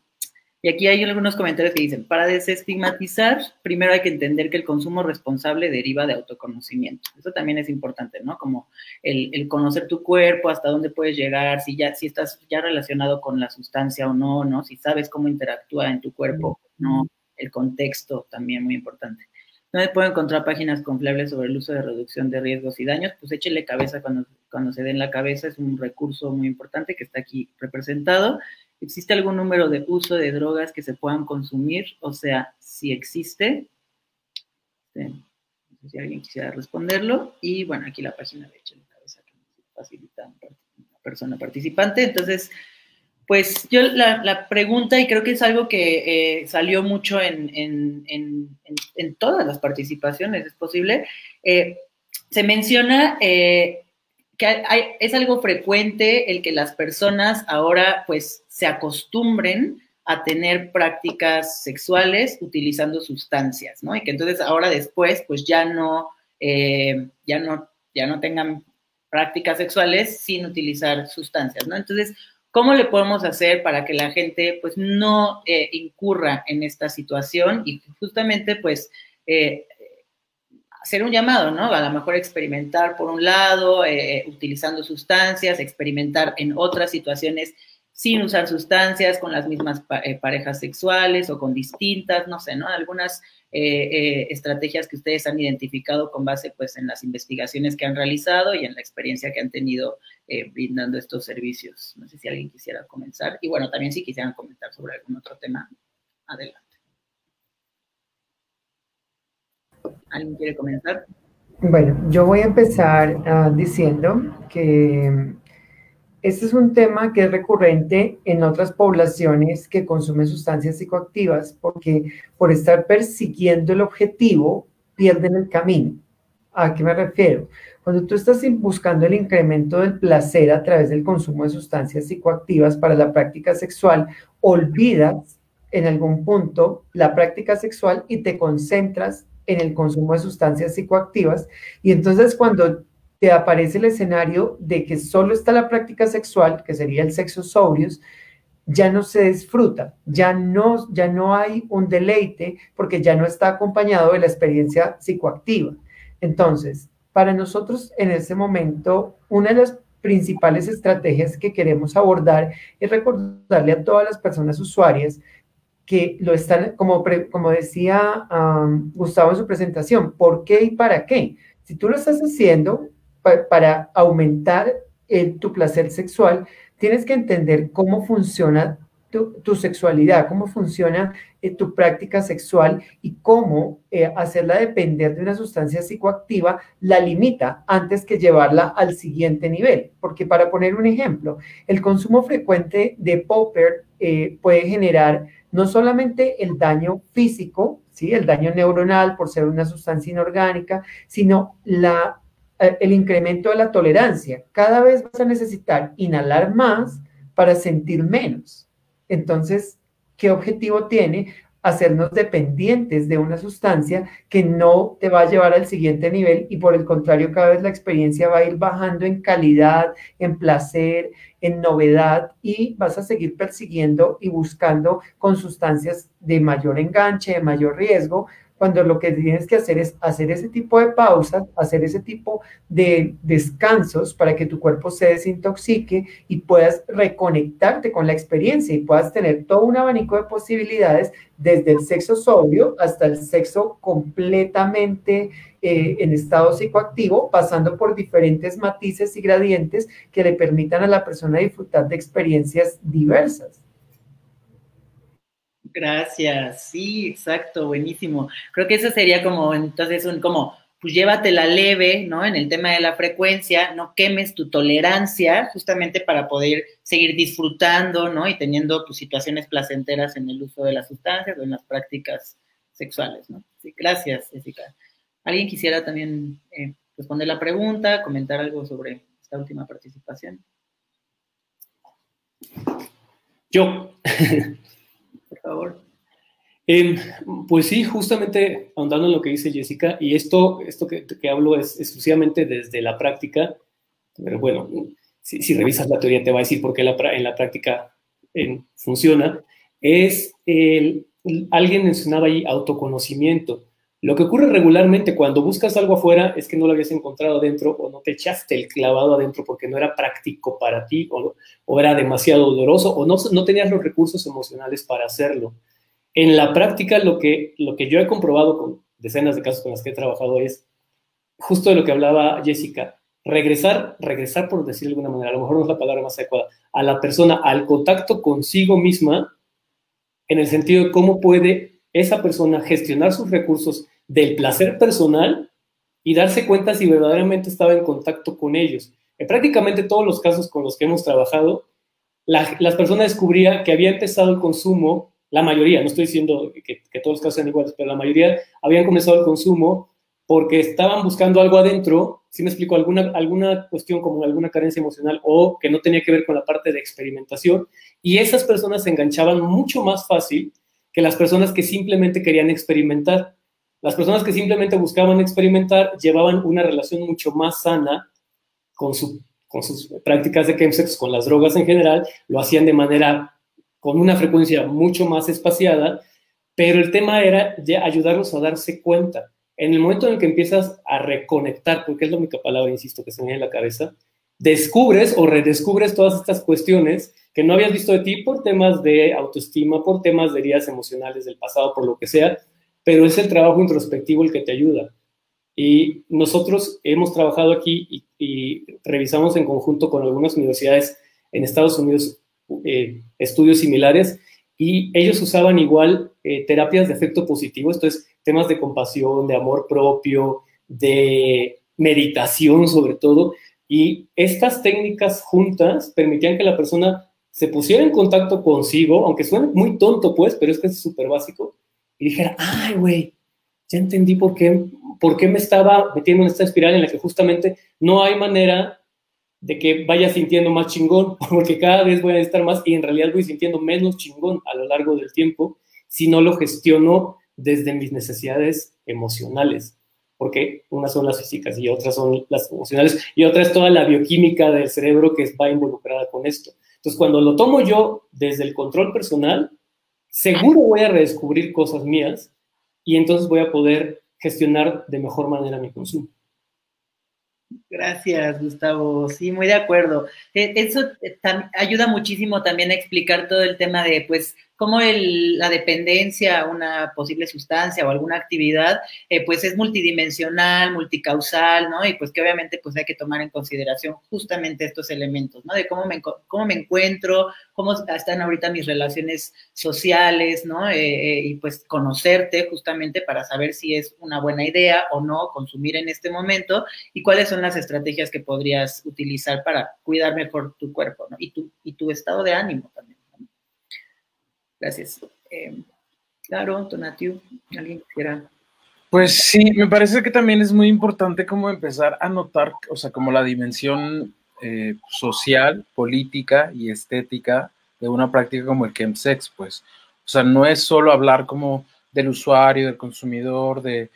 Y aquí hay algunos comentarios que dicen, para desestigmatizar, primero hay que entender que el consumo responsable deriva de autoconocimiento. Eso también es importante, ¿no? Como el, conocer tu cuerpo, hasta dónde puedes llegar, si ya si estás ya relacionado con la sustancia o no, ¿no? Si sabes cómo interactúa en tu cuerpo, ¿no? El contexto también muy importante. ¿Dónde puedo encontrar páginas confiables sobre el uso de reducción de riesgos y daños? Pues échele cabeza cuando, cuando se den la cabeza, es un recurso muy importante que está aquí representado. ¿Existe algún número de uso de drogas que se puedan consumir? O sea, si existe, este, no sé si alguien quisiera responderlo. Y bueno, aquí la página de hecho la cabeza que facilita a una persona participante. Entonces, pues yo la, pregunta, y creo que es algo que eh, salió mucho en, todas las participaciones, es posible, eh, se menciona eh, es algo frecuente el que las personas ahora pues se acostumbren a tener prácticas sexuales utilizando sustancias, ¿no? Y que entonces ahora después pues ya no, eh, ya no, ya no tengan prácticas sexuales sin utilizar sustancias, ¿no? Entonces, ¿cómo le podemos hacer para que la gente pues no eh, incurra en esta situación y justamente pues eh, hacer un llamado, ¿no? A lo mejor experimentar por un lado, eh, utilizando sustancias, experimentar en otras situaciones sin usar sustancias, con las mismas eh, parejas sexuales o con distintas, no sé, ¿no? Algunas eh, estrategias que ustedes han identificado con base, pues, en las investigaciones que han realizado y en la experiencia que han tenido brindando estos servicios. No sé si alguien quisiera comenzar. Y bueno, también si quisieran comentar sobre algún otro tema, adelante. ¿Alguien quiere comenzar? Bueno, yo voy a empezar ah, diciendo que este es un tema que es recurrente en otras poblaciones que consumen sustancias psicoactivas porque por estar persiguiendo el objetivo pierden el camino. ¿A qué me refiero? Cuando tú estás buscando el incremento del placer a través del consumo de sustancias psicoactivas para la práctica sexual, olvidas en algún punto la práctica sexual y te concentras en el consumo de sustancias psicoactivas. Y entonces cuando te aparece el escenario de que solo está la práctica sexual, que sería el sexo sobrios, ya no se disfruta, ya no, ya no hay un deleite porque ya no está acompañado de la experiencia psicoactiva. Entonces, para nosotros en ese momento, una de las principales estrategias que queremos abordar es recordarle a todas las personas usuarias que lo están, como, como decía Gustavo en su presentación, ¿por qué y para qué? Si tú lo estás haciendo para aumentar tu placer sexual, tienes que entender cómo funciona tu, sexualidad, cómo funciona eh, tu práctica sexual y cómo eh, hacerla depender de una sustancia psicoactiva la limita antes que llevarla al siguiente nivel. Porque para poner un ejemplo, el consumo frecuente de popper eh, puede generar no solamente el daño físico, ¿sí? el daño neuronal por ser una sustancia inorgánica, sino la, eh, el incremento de la tolerancia. Cada vez vas a necesitar inhalar más para sentir menos. Entonces, ¿qué objetivo tiene? Hacernos dependientes de una sustancia que no te va a llevar al siguiente nivel y por el contrario cada vez la experiencia va a ir bajando en calidad, en placer, en novedad y vas a seguir persiguiendo y buscando con sustancias de mayor enganche, de mayor riesgo, cuando lo que tienes que hacer es hacer ese tipo de pausas, hacer ese tipo de descansos para que tu cuerpo se desintoxique y puedas reconectarte con la experiencia y puedas tener todo un abanico de posibilidades desde el sexo sobrio hasta el sexo completamente eh, en estado psicoactivo, pasando por diferentes matices y gradientes que le permitan a la persona disfrutar de experiencias diversas. Gracias, sí, exacto, buenísimo. Creo que eso sería como, entonces, un, como, pues llévatela leve, ¿no? En el tema de la frecuencia, no quemes tu tolerancia, justamente para poder seguir disfrutando, ¿no? Y teniendo tus situaciones placenteras en el uso de las sustancias o en las prácticas sexuales, ¿no? Sí, gracias, Jessica. ¿Alguien quisiera también eh, responder la pregunta, comentar algo sobre esta última participación? Yo. por favor. Em, pues sí, justamente ahondando en lo que dice Jessica, y esto, esto que, hablo es exclusivamente desde la práctica, pero bueno, si, revisas la teoría te va a decir por qué en la práctica em, funciona, es el, alguien mencionaba ahí autoconocimiento. Lo que ocurre regularmente cuando buscas algo afuera es que no lo habías encontrado adentro o no te echaste el clavado adentro porque no era práctico para ti o, o era demasiado doloroso o no, no tenías los recursos emocionales para hacerlo. En la práctica, lo que, lo que yo he comprobado con decenas de casos con los que he trabajado es justo de lo que hablaba Jessica, regresar, regresar por decir de alguna manera, a lo mejor no es la palabra más adecuada, a la persona, al contacto consigo misma, en el sentido de cómo puede esa persona gestionar sus recursos del placer personal y darse cuenta si verdaderamente estaba en contacto con ellos. En prácticamente todos los casos con los que hemos trabajado, las personas descubrían que había empezado el consumo la mayoría, no estoy diciendo que, todos los casos sean iguales, pero la mayoría habían comenzado el consumo porque estaban buscando algo adentro, si me explico, alguna, alguna cuestión como alguna carencia emocional o que no tenía que ver con la parte de experimentación, y esas personas se enganchaban mucho más fácil que las personas que simplemente querían experimentar. Las personas que simplemente buscaban experimentar llevaban una relación mucho más sana con, su, con sus prácticas de chemsex, con las drogas en general, lo hacían de manera con una frecuencia mucho más espaciada, pero el tema era ya ayudarlos a darse cuenta. En el momento en que empiezas a reconectar, porque es la única palabra, insisto, que se me en la cabeza, descubres o redescubres todas estas cuestiones que no habías visto de ti por temas de autoestima, por temas de heridas emocionales del pasado, por lo que sea, pero es el trabajo introspectivo el que te ayuda. Y nosotros hemos trabajado aquí y, revisamos en conjunto con algunas universidades en Estados Unidos eh, estudios similares y ellos usaban igual eh, terapias de efecto positivo, esto es temas de compasión, de amor propio, de meditación sobre todo, y estas técnicas juntas permitían que la persona se pusiera en contacto consigo, aunque suene muy tonto pues, pero es que es súper básico, y dijera, ay güey, ya entendí por qué, por qué me estaba metiendo en esta espiral en la que justamente no hay manera de que vaya sintiendo más chingón, porque cada vez voy a estar más y en realidad voy sintiendo menos chingón a lo largo del tiempo si no lo gestiono desde mis necesidades emocionales, porque unas son las físicas y otras son las emocionales y otra es toda la bioquímica del cerebro que va involucrada con esto. Entonces, cuando lo tomo yo desde el control personal, seguro voy a redescubrir cosas mías y entonces voy a poder gestionar de mejor manera mi consumo. Gracias, Gustavo. Sí, muy de acuerdo. E, eso eh, ayuda muchísimo también a explicar todo el tema de, pues, cómo la dependencia a una posible sustancia o alguna actividad, eh, pues es multidimensional, multicausal, ¿no? Y pues que obviamente pues hay que tomar en consideración justamente estos elementos, ¿no? De cómo me, cómo me encuentro, cómo están ahorita mis relaciones sociales, ¿no? Eh, eh, y pues conocerte justamente para saber si es una buena idea o no consumir en este momento y cuáles son las estrategias que podrías utilizar para cuidar mejor tu cuerpo, ¿no? Y tu, y tu estado de ánimo también. Gracias. Eh, claro, Tonatiu, ¿alguien quisiera? Pues sí, me parece que también es muy importante como empezar a notar, o sea, como la dimensión eh, social, política y estética de una práctica como el chemsex, pues. O sea, no es solo hablar como del usuario, del consumidor, de,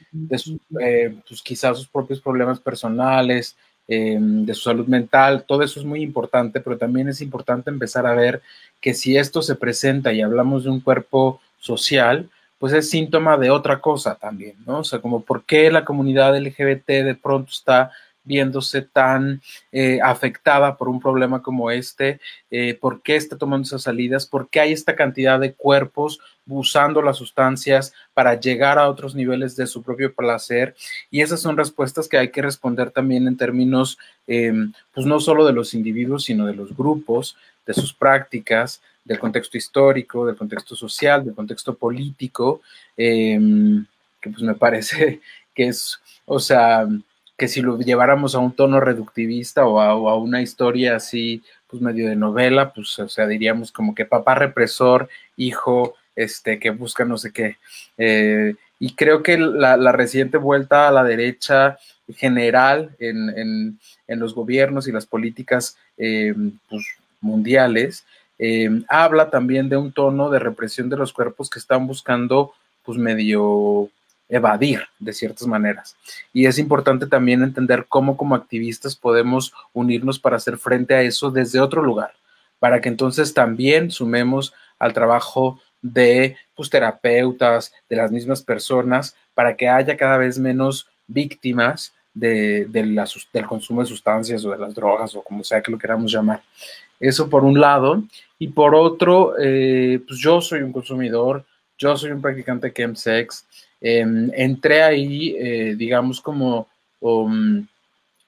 eh, pues quizás sus propios problemas personales, de su salud mental, todo eso es muy importante, pero también es importante empezar a ver que si esto se presenta y hablamos de un cuerpo social, pues es síntoma de otra cosa también, ¿no? O sea, como por qué la comunidad LGBT de pronto está viéndose tan eh, afectada por un problema como este, eh, por qué está tomando esas salidas, por qué hay esta cantidad de cuerpos usando las sustancias para llegar a otros niveles de su propio placer. Y esas son respuestas que hay que responder también en términos, em, pues no solo de los individuos, sino de los grupos, de sus prácticas, del contexto histórico, del contexto social, del contexto político, em, que pues me parece que es, o sea, que si lo lleváramos a un tono reductivista o a, una historia así, pues medio de novela, pues, o sea, diríamos como que papá represor, hijo, este, que busca no sé qué. Eh, y creo que la, reciente vuelta a la derecha general en, los gobiernos y las políticas em, pues, mundiales, em, habla también de un tono de represión de los cuerpos que están buscando, pues medio evadir de ciertas maneras. Y es importante también entender cómo como activistas podemos unirnos para hacer frente a eso desde otro lugar, para que entonces también sumemos al trabajo de pues, terapeutas, de las mismas personas, para que haya cada vez menos víctimas de, del consumo de sustancias o de las drogas o como sea que lo queramos llamar. Eso por un lado. Y por otro, eh, pues yo soy un consumidor, yo soy un practicante chemsex. Em, entré ahí, eh, digamos, como, um,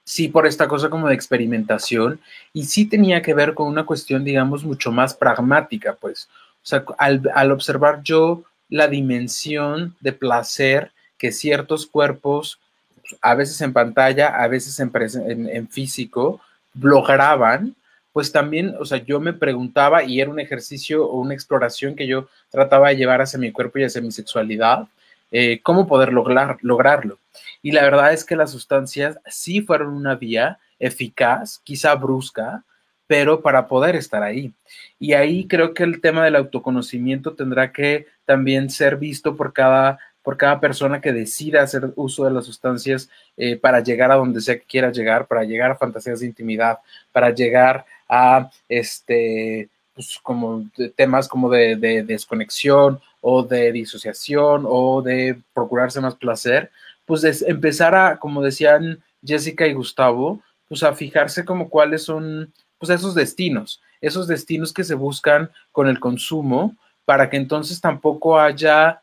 sí, por esta cosa como de experimentación y sí tenía que ver con una cuestión, digamos, mucho más pragmática, pues. Sea, al, observar yo la dimensión de placer que ciertos cuerpos, a veces en pantalla, a veces en físico, lograban, pues también, o sea, yo me preguntaba y era un ejercicio o una exploración que yo trataba de llevar hacia mi cuerpo y hacia mi sexualidad, eh, cómo poder lograr, lograrlo. Y la verdad es que las sustancias sí fueron una vía eficaz, quizá brusca, pero para poder estar ahí. Y ahí creo que el tema del autoconocimiento tendrá que también ser visto por cada, por cada persona que decida hacer uso de las sustancias eh, para llegar a donde sea que quiera llegar, para llegar a fantasías de intimidad, para llegar a este, pues como temas como de, desconexión o de disociación o de procurarse más placer, pues empezar a, como decían Jessica y Gustavo, pues a fijarse como cuáles son pues esos destinos, esos destinos que se buscan con el consumo para que entonces tampoco haya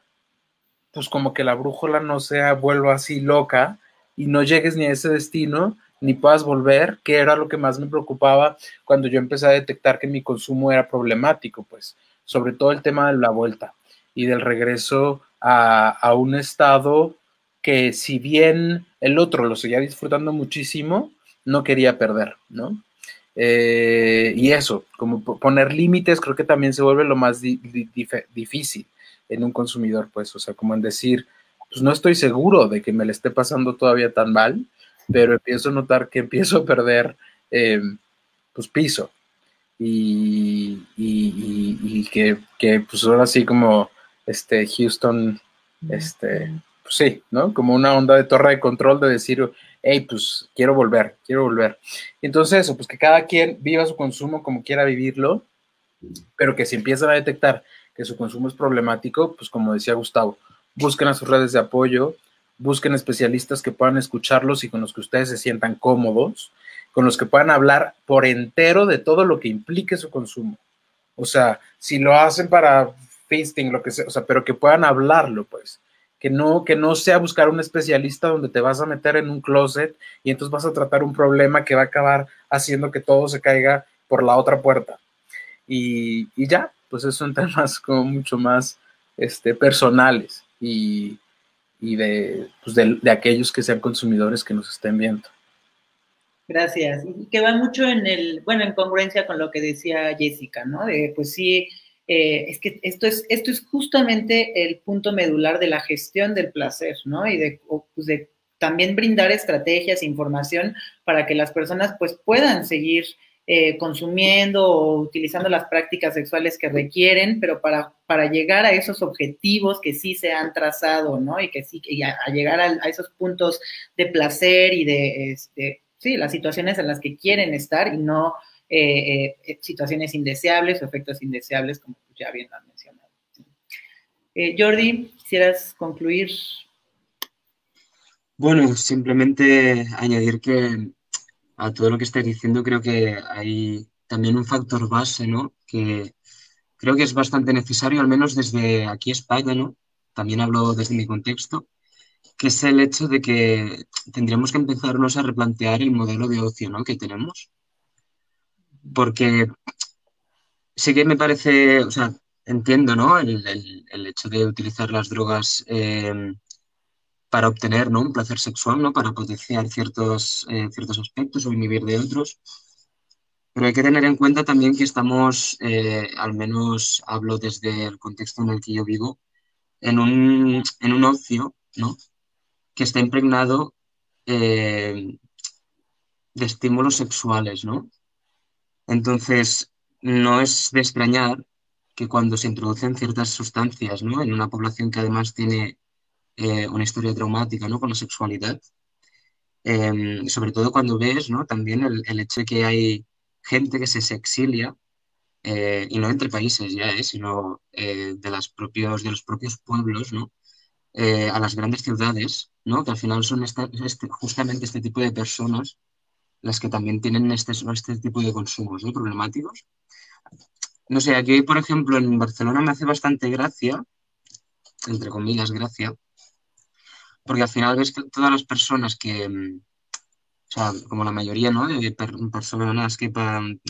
pues como que la brújula no sea vuelva así loca y no llegues ni a ese destino ni puedas volver, que era lo que más me preocupaba cuando yo empecé a detectar que mi consumo era problemático, pues, sobre todo el tema de la vuelta y del regreso a, un estado que si bien el otro lo seguía disfrutando muchísimo, no quería perder, ¿no? Eh, y eso, como poner límites, creo que también se vuelve lo más difícil en un consumidor, pues, o sea, como en decir, pues no estoy seguro de que me le esté pasando todavía tan mal, pero empiezo a notar que empiezo a perder eh, pues piso y, que, pues ahora sí como este Houston, este, pues sí, ¿no? Como una onda de torre de control de decir, hey, pues quiero volver, quiero volver. Entonces eso, pues que cada quien viva su consumo como quiera vivirlo, pero que si empiezan a detectar que su consumo es problemático, pues como decía Gustavo, busquen a sus redes de apoyo, busquen especialistas que puedan escucharlos y con los que ustedes se sientan cómodos, con los que puedan hablar por entero de todo lo que implique su consumo. O sea, si lo hacen para feasting, lo que sea, o sea, pero que puedan hablarlo, pues. Que no, que no sea buscar un especialista donde te vas a meter en un closet y entonces vas a tratar un problema que va a acabar haciendo que todo se caiga por la otra puerta. Y, y ya, pues son temas como mucho más este, personales y, y pues, de, de, aquellos que sean consumidores que nos estén viendo. Gracias. Y que va mucho en el, bueno, en congruencia con lo que decía Jessica, ¿no? De, pues sí, eh, es que esto es, esto es justamente el punto medular de la gestión del placer, ¿no? Y de, pues también brindar estrategias, información para que las personas pues puedan seguir eh, consumiendo o utilizando las prácticas sexuales que requieren, pero para, para llegar a esos objetivos que sí se han trazado, ¿no? Y que sí, y a, llegar a, esos puntos de placer y de, este, sí, las situaciones en las que quieren estar y no eh, eh, situaciones indeseables o efectos indeseables, como ya bien han mencionado. Jordi, ¿quisieras concluir? Bueno, simplemente añadir que a todo lo que estáis diciendo, creo que hay también un factor base, ¿no? Que creo que es bastante necesario, al menos desde aquí España, ¿no? También hablo desde mi contexto, que es el hecho de que tendríamos que empezarnos a replantear el modelo de ocio, ¿no? Que tenemos. Porque sí que me parece, o sea, entiendo, ¿no? El, hecho de utilizar las drogas eh, para obtener ¿no? un placer sexual, ¿no? para potenciar ciertos, eh, ciertos aspectos o inhibir de otros. Pero hay que tener en cuenta también que estamos, eh, al menos hablo desde el contexto en el que yo vivo, en un, en un ocio ¿no? que está impregnado eh, de estímulos sexuales. ¿no? Entonces, no es de extrañar que cuando se introducen ciertas sustancias ¿no? en una población que además tiene eh, una historia traumática ¿no? con la sexualidad. Em, sobre todo cuando ves ¿no? también el, hecho de que hay gente que se, exilia eh, y no entre países ya, eh, sino de, las propios, de los propios pueblos, ¿no? a las grandes ciudades, ¿no? que al final son este, justamente este tipo de personas las que también tienen este, este tipo de consumos ¿no? problemáticos. No sé, aquí, por ejemplo, en Barcelona me hace bastante gracia, entre comillas, gracia, porque al final ves que todas las personas que, mm, o sea, como la mayoría, ¿no? De personas que,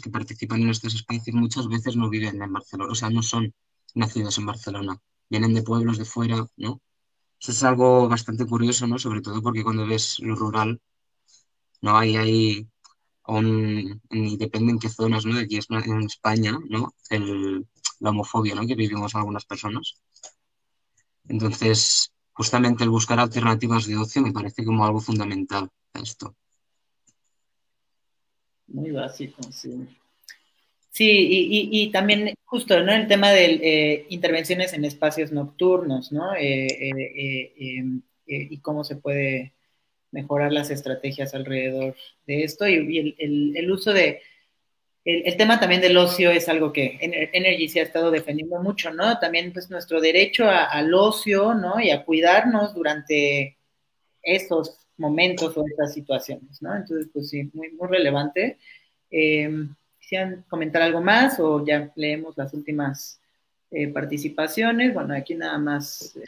que participan en estos espacios muchas veces no viven en Barcelona, o sea, no son nacidos en Barcelona, vienen de pueblos de fuera, ¿no? Eso es algo bastante curioso, ¿no? Sobre todo porque cuando ves lo rural, ¿no? Ahí hay un, y depende en qué zonas, ¿no? De aquí es en España, ¿no? El, la homofobia, ¿no? Que vivimos algunas personas. Entonces, justamente el buscar alternativas de ocio me parece como algo fundamental a esto. Muy básico, sí. Sí, y, también justo, ¿no? El tema de eh, intervenciones en espacios nocturnos, ¿no? Eh, eh, y cómo se puede mejorar las estrategias alrededor de esto y, el, uso de... El, tema también del ocio es algo que Energy se ha estado defendiendo mucho, ¿no? También pues nuestro derecho al ocio, ¿no? Y a cuidarnos durante esos momentos o estas situaciones, ¿no? Entonces, pues sí, muy, muy relevante. Eh, ¿Quisieran comentar algo más o ya leemos las últimas eh, participaciones? Bueno, aquí nada más eh,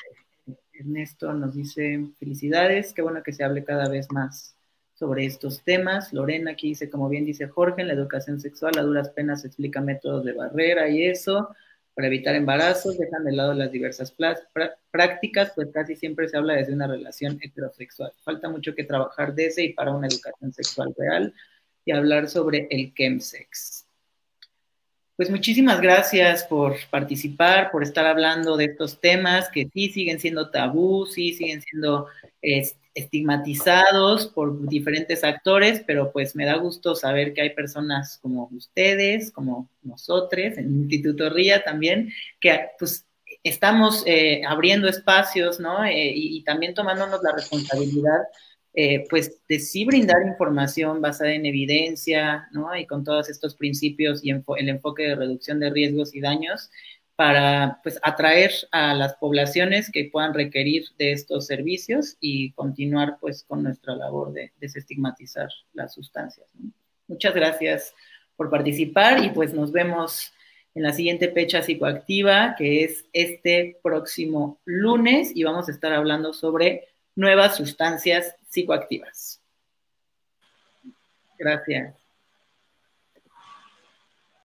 Ernesto nos dice felicidades, qué bueno que se hable cada vez más sobre estos temas. Lorena aquí dice, como bien dice Jorge, en la educación sexual a duras penas explica métodos de barrera y eso para evitar embarazos, dejan de lado las diversas prácticas, pues casi siempre se habla desde una relación heterosexual. Falta mucho que trabajar desde y para una educación sexual real y hablar sobre el chemsex. Pues muchísimas gracias por participar, por estar hablando de estos temas que sí siguen siendo tabú, sí siguen siendo estigmatizados por diferentes actores, pero pues me da gusto saber que hay personas como ustedes, como nosotros, en el Instituto RIA también, que pues estamos eh, abriendo espacios, ¿no? Eh, y, también tomándonos la responsabilidad eh, pues de sí brindar información basada en evidencia, ¿no? Y con todos estos principios y el enfoque de reducción de riesgos y daños para pues atraer a las poblaciones que puedan requerir de estos servicios y continuar pues con nuestra labor de desestigmatizar las sustancias. Muchas gracias por participar y pues nos vemos en la siguiente fecha psicoactiva que es este próximo lunes y vamos a estar hablando sobre nuevas sustancias psicoactivas. Gracias.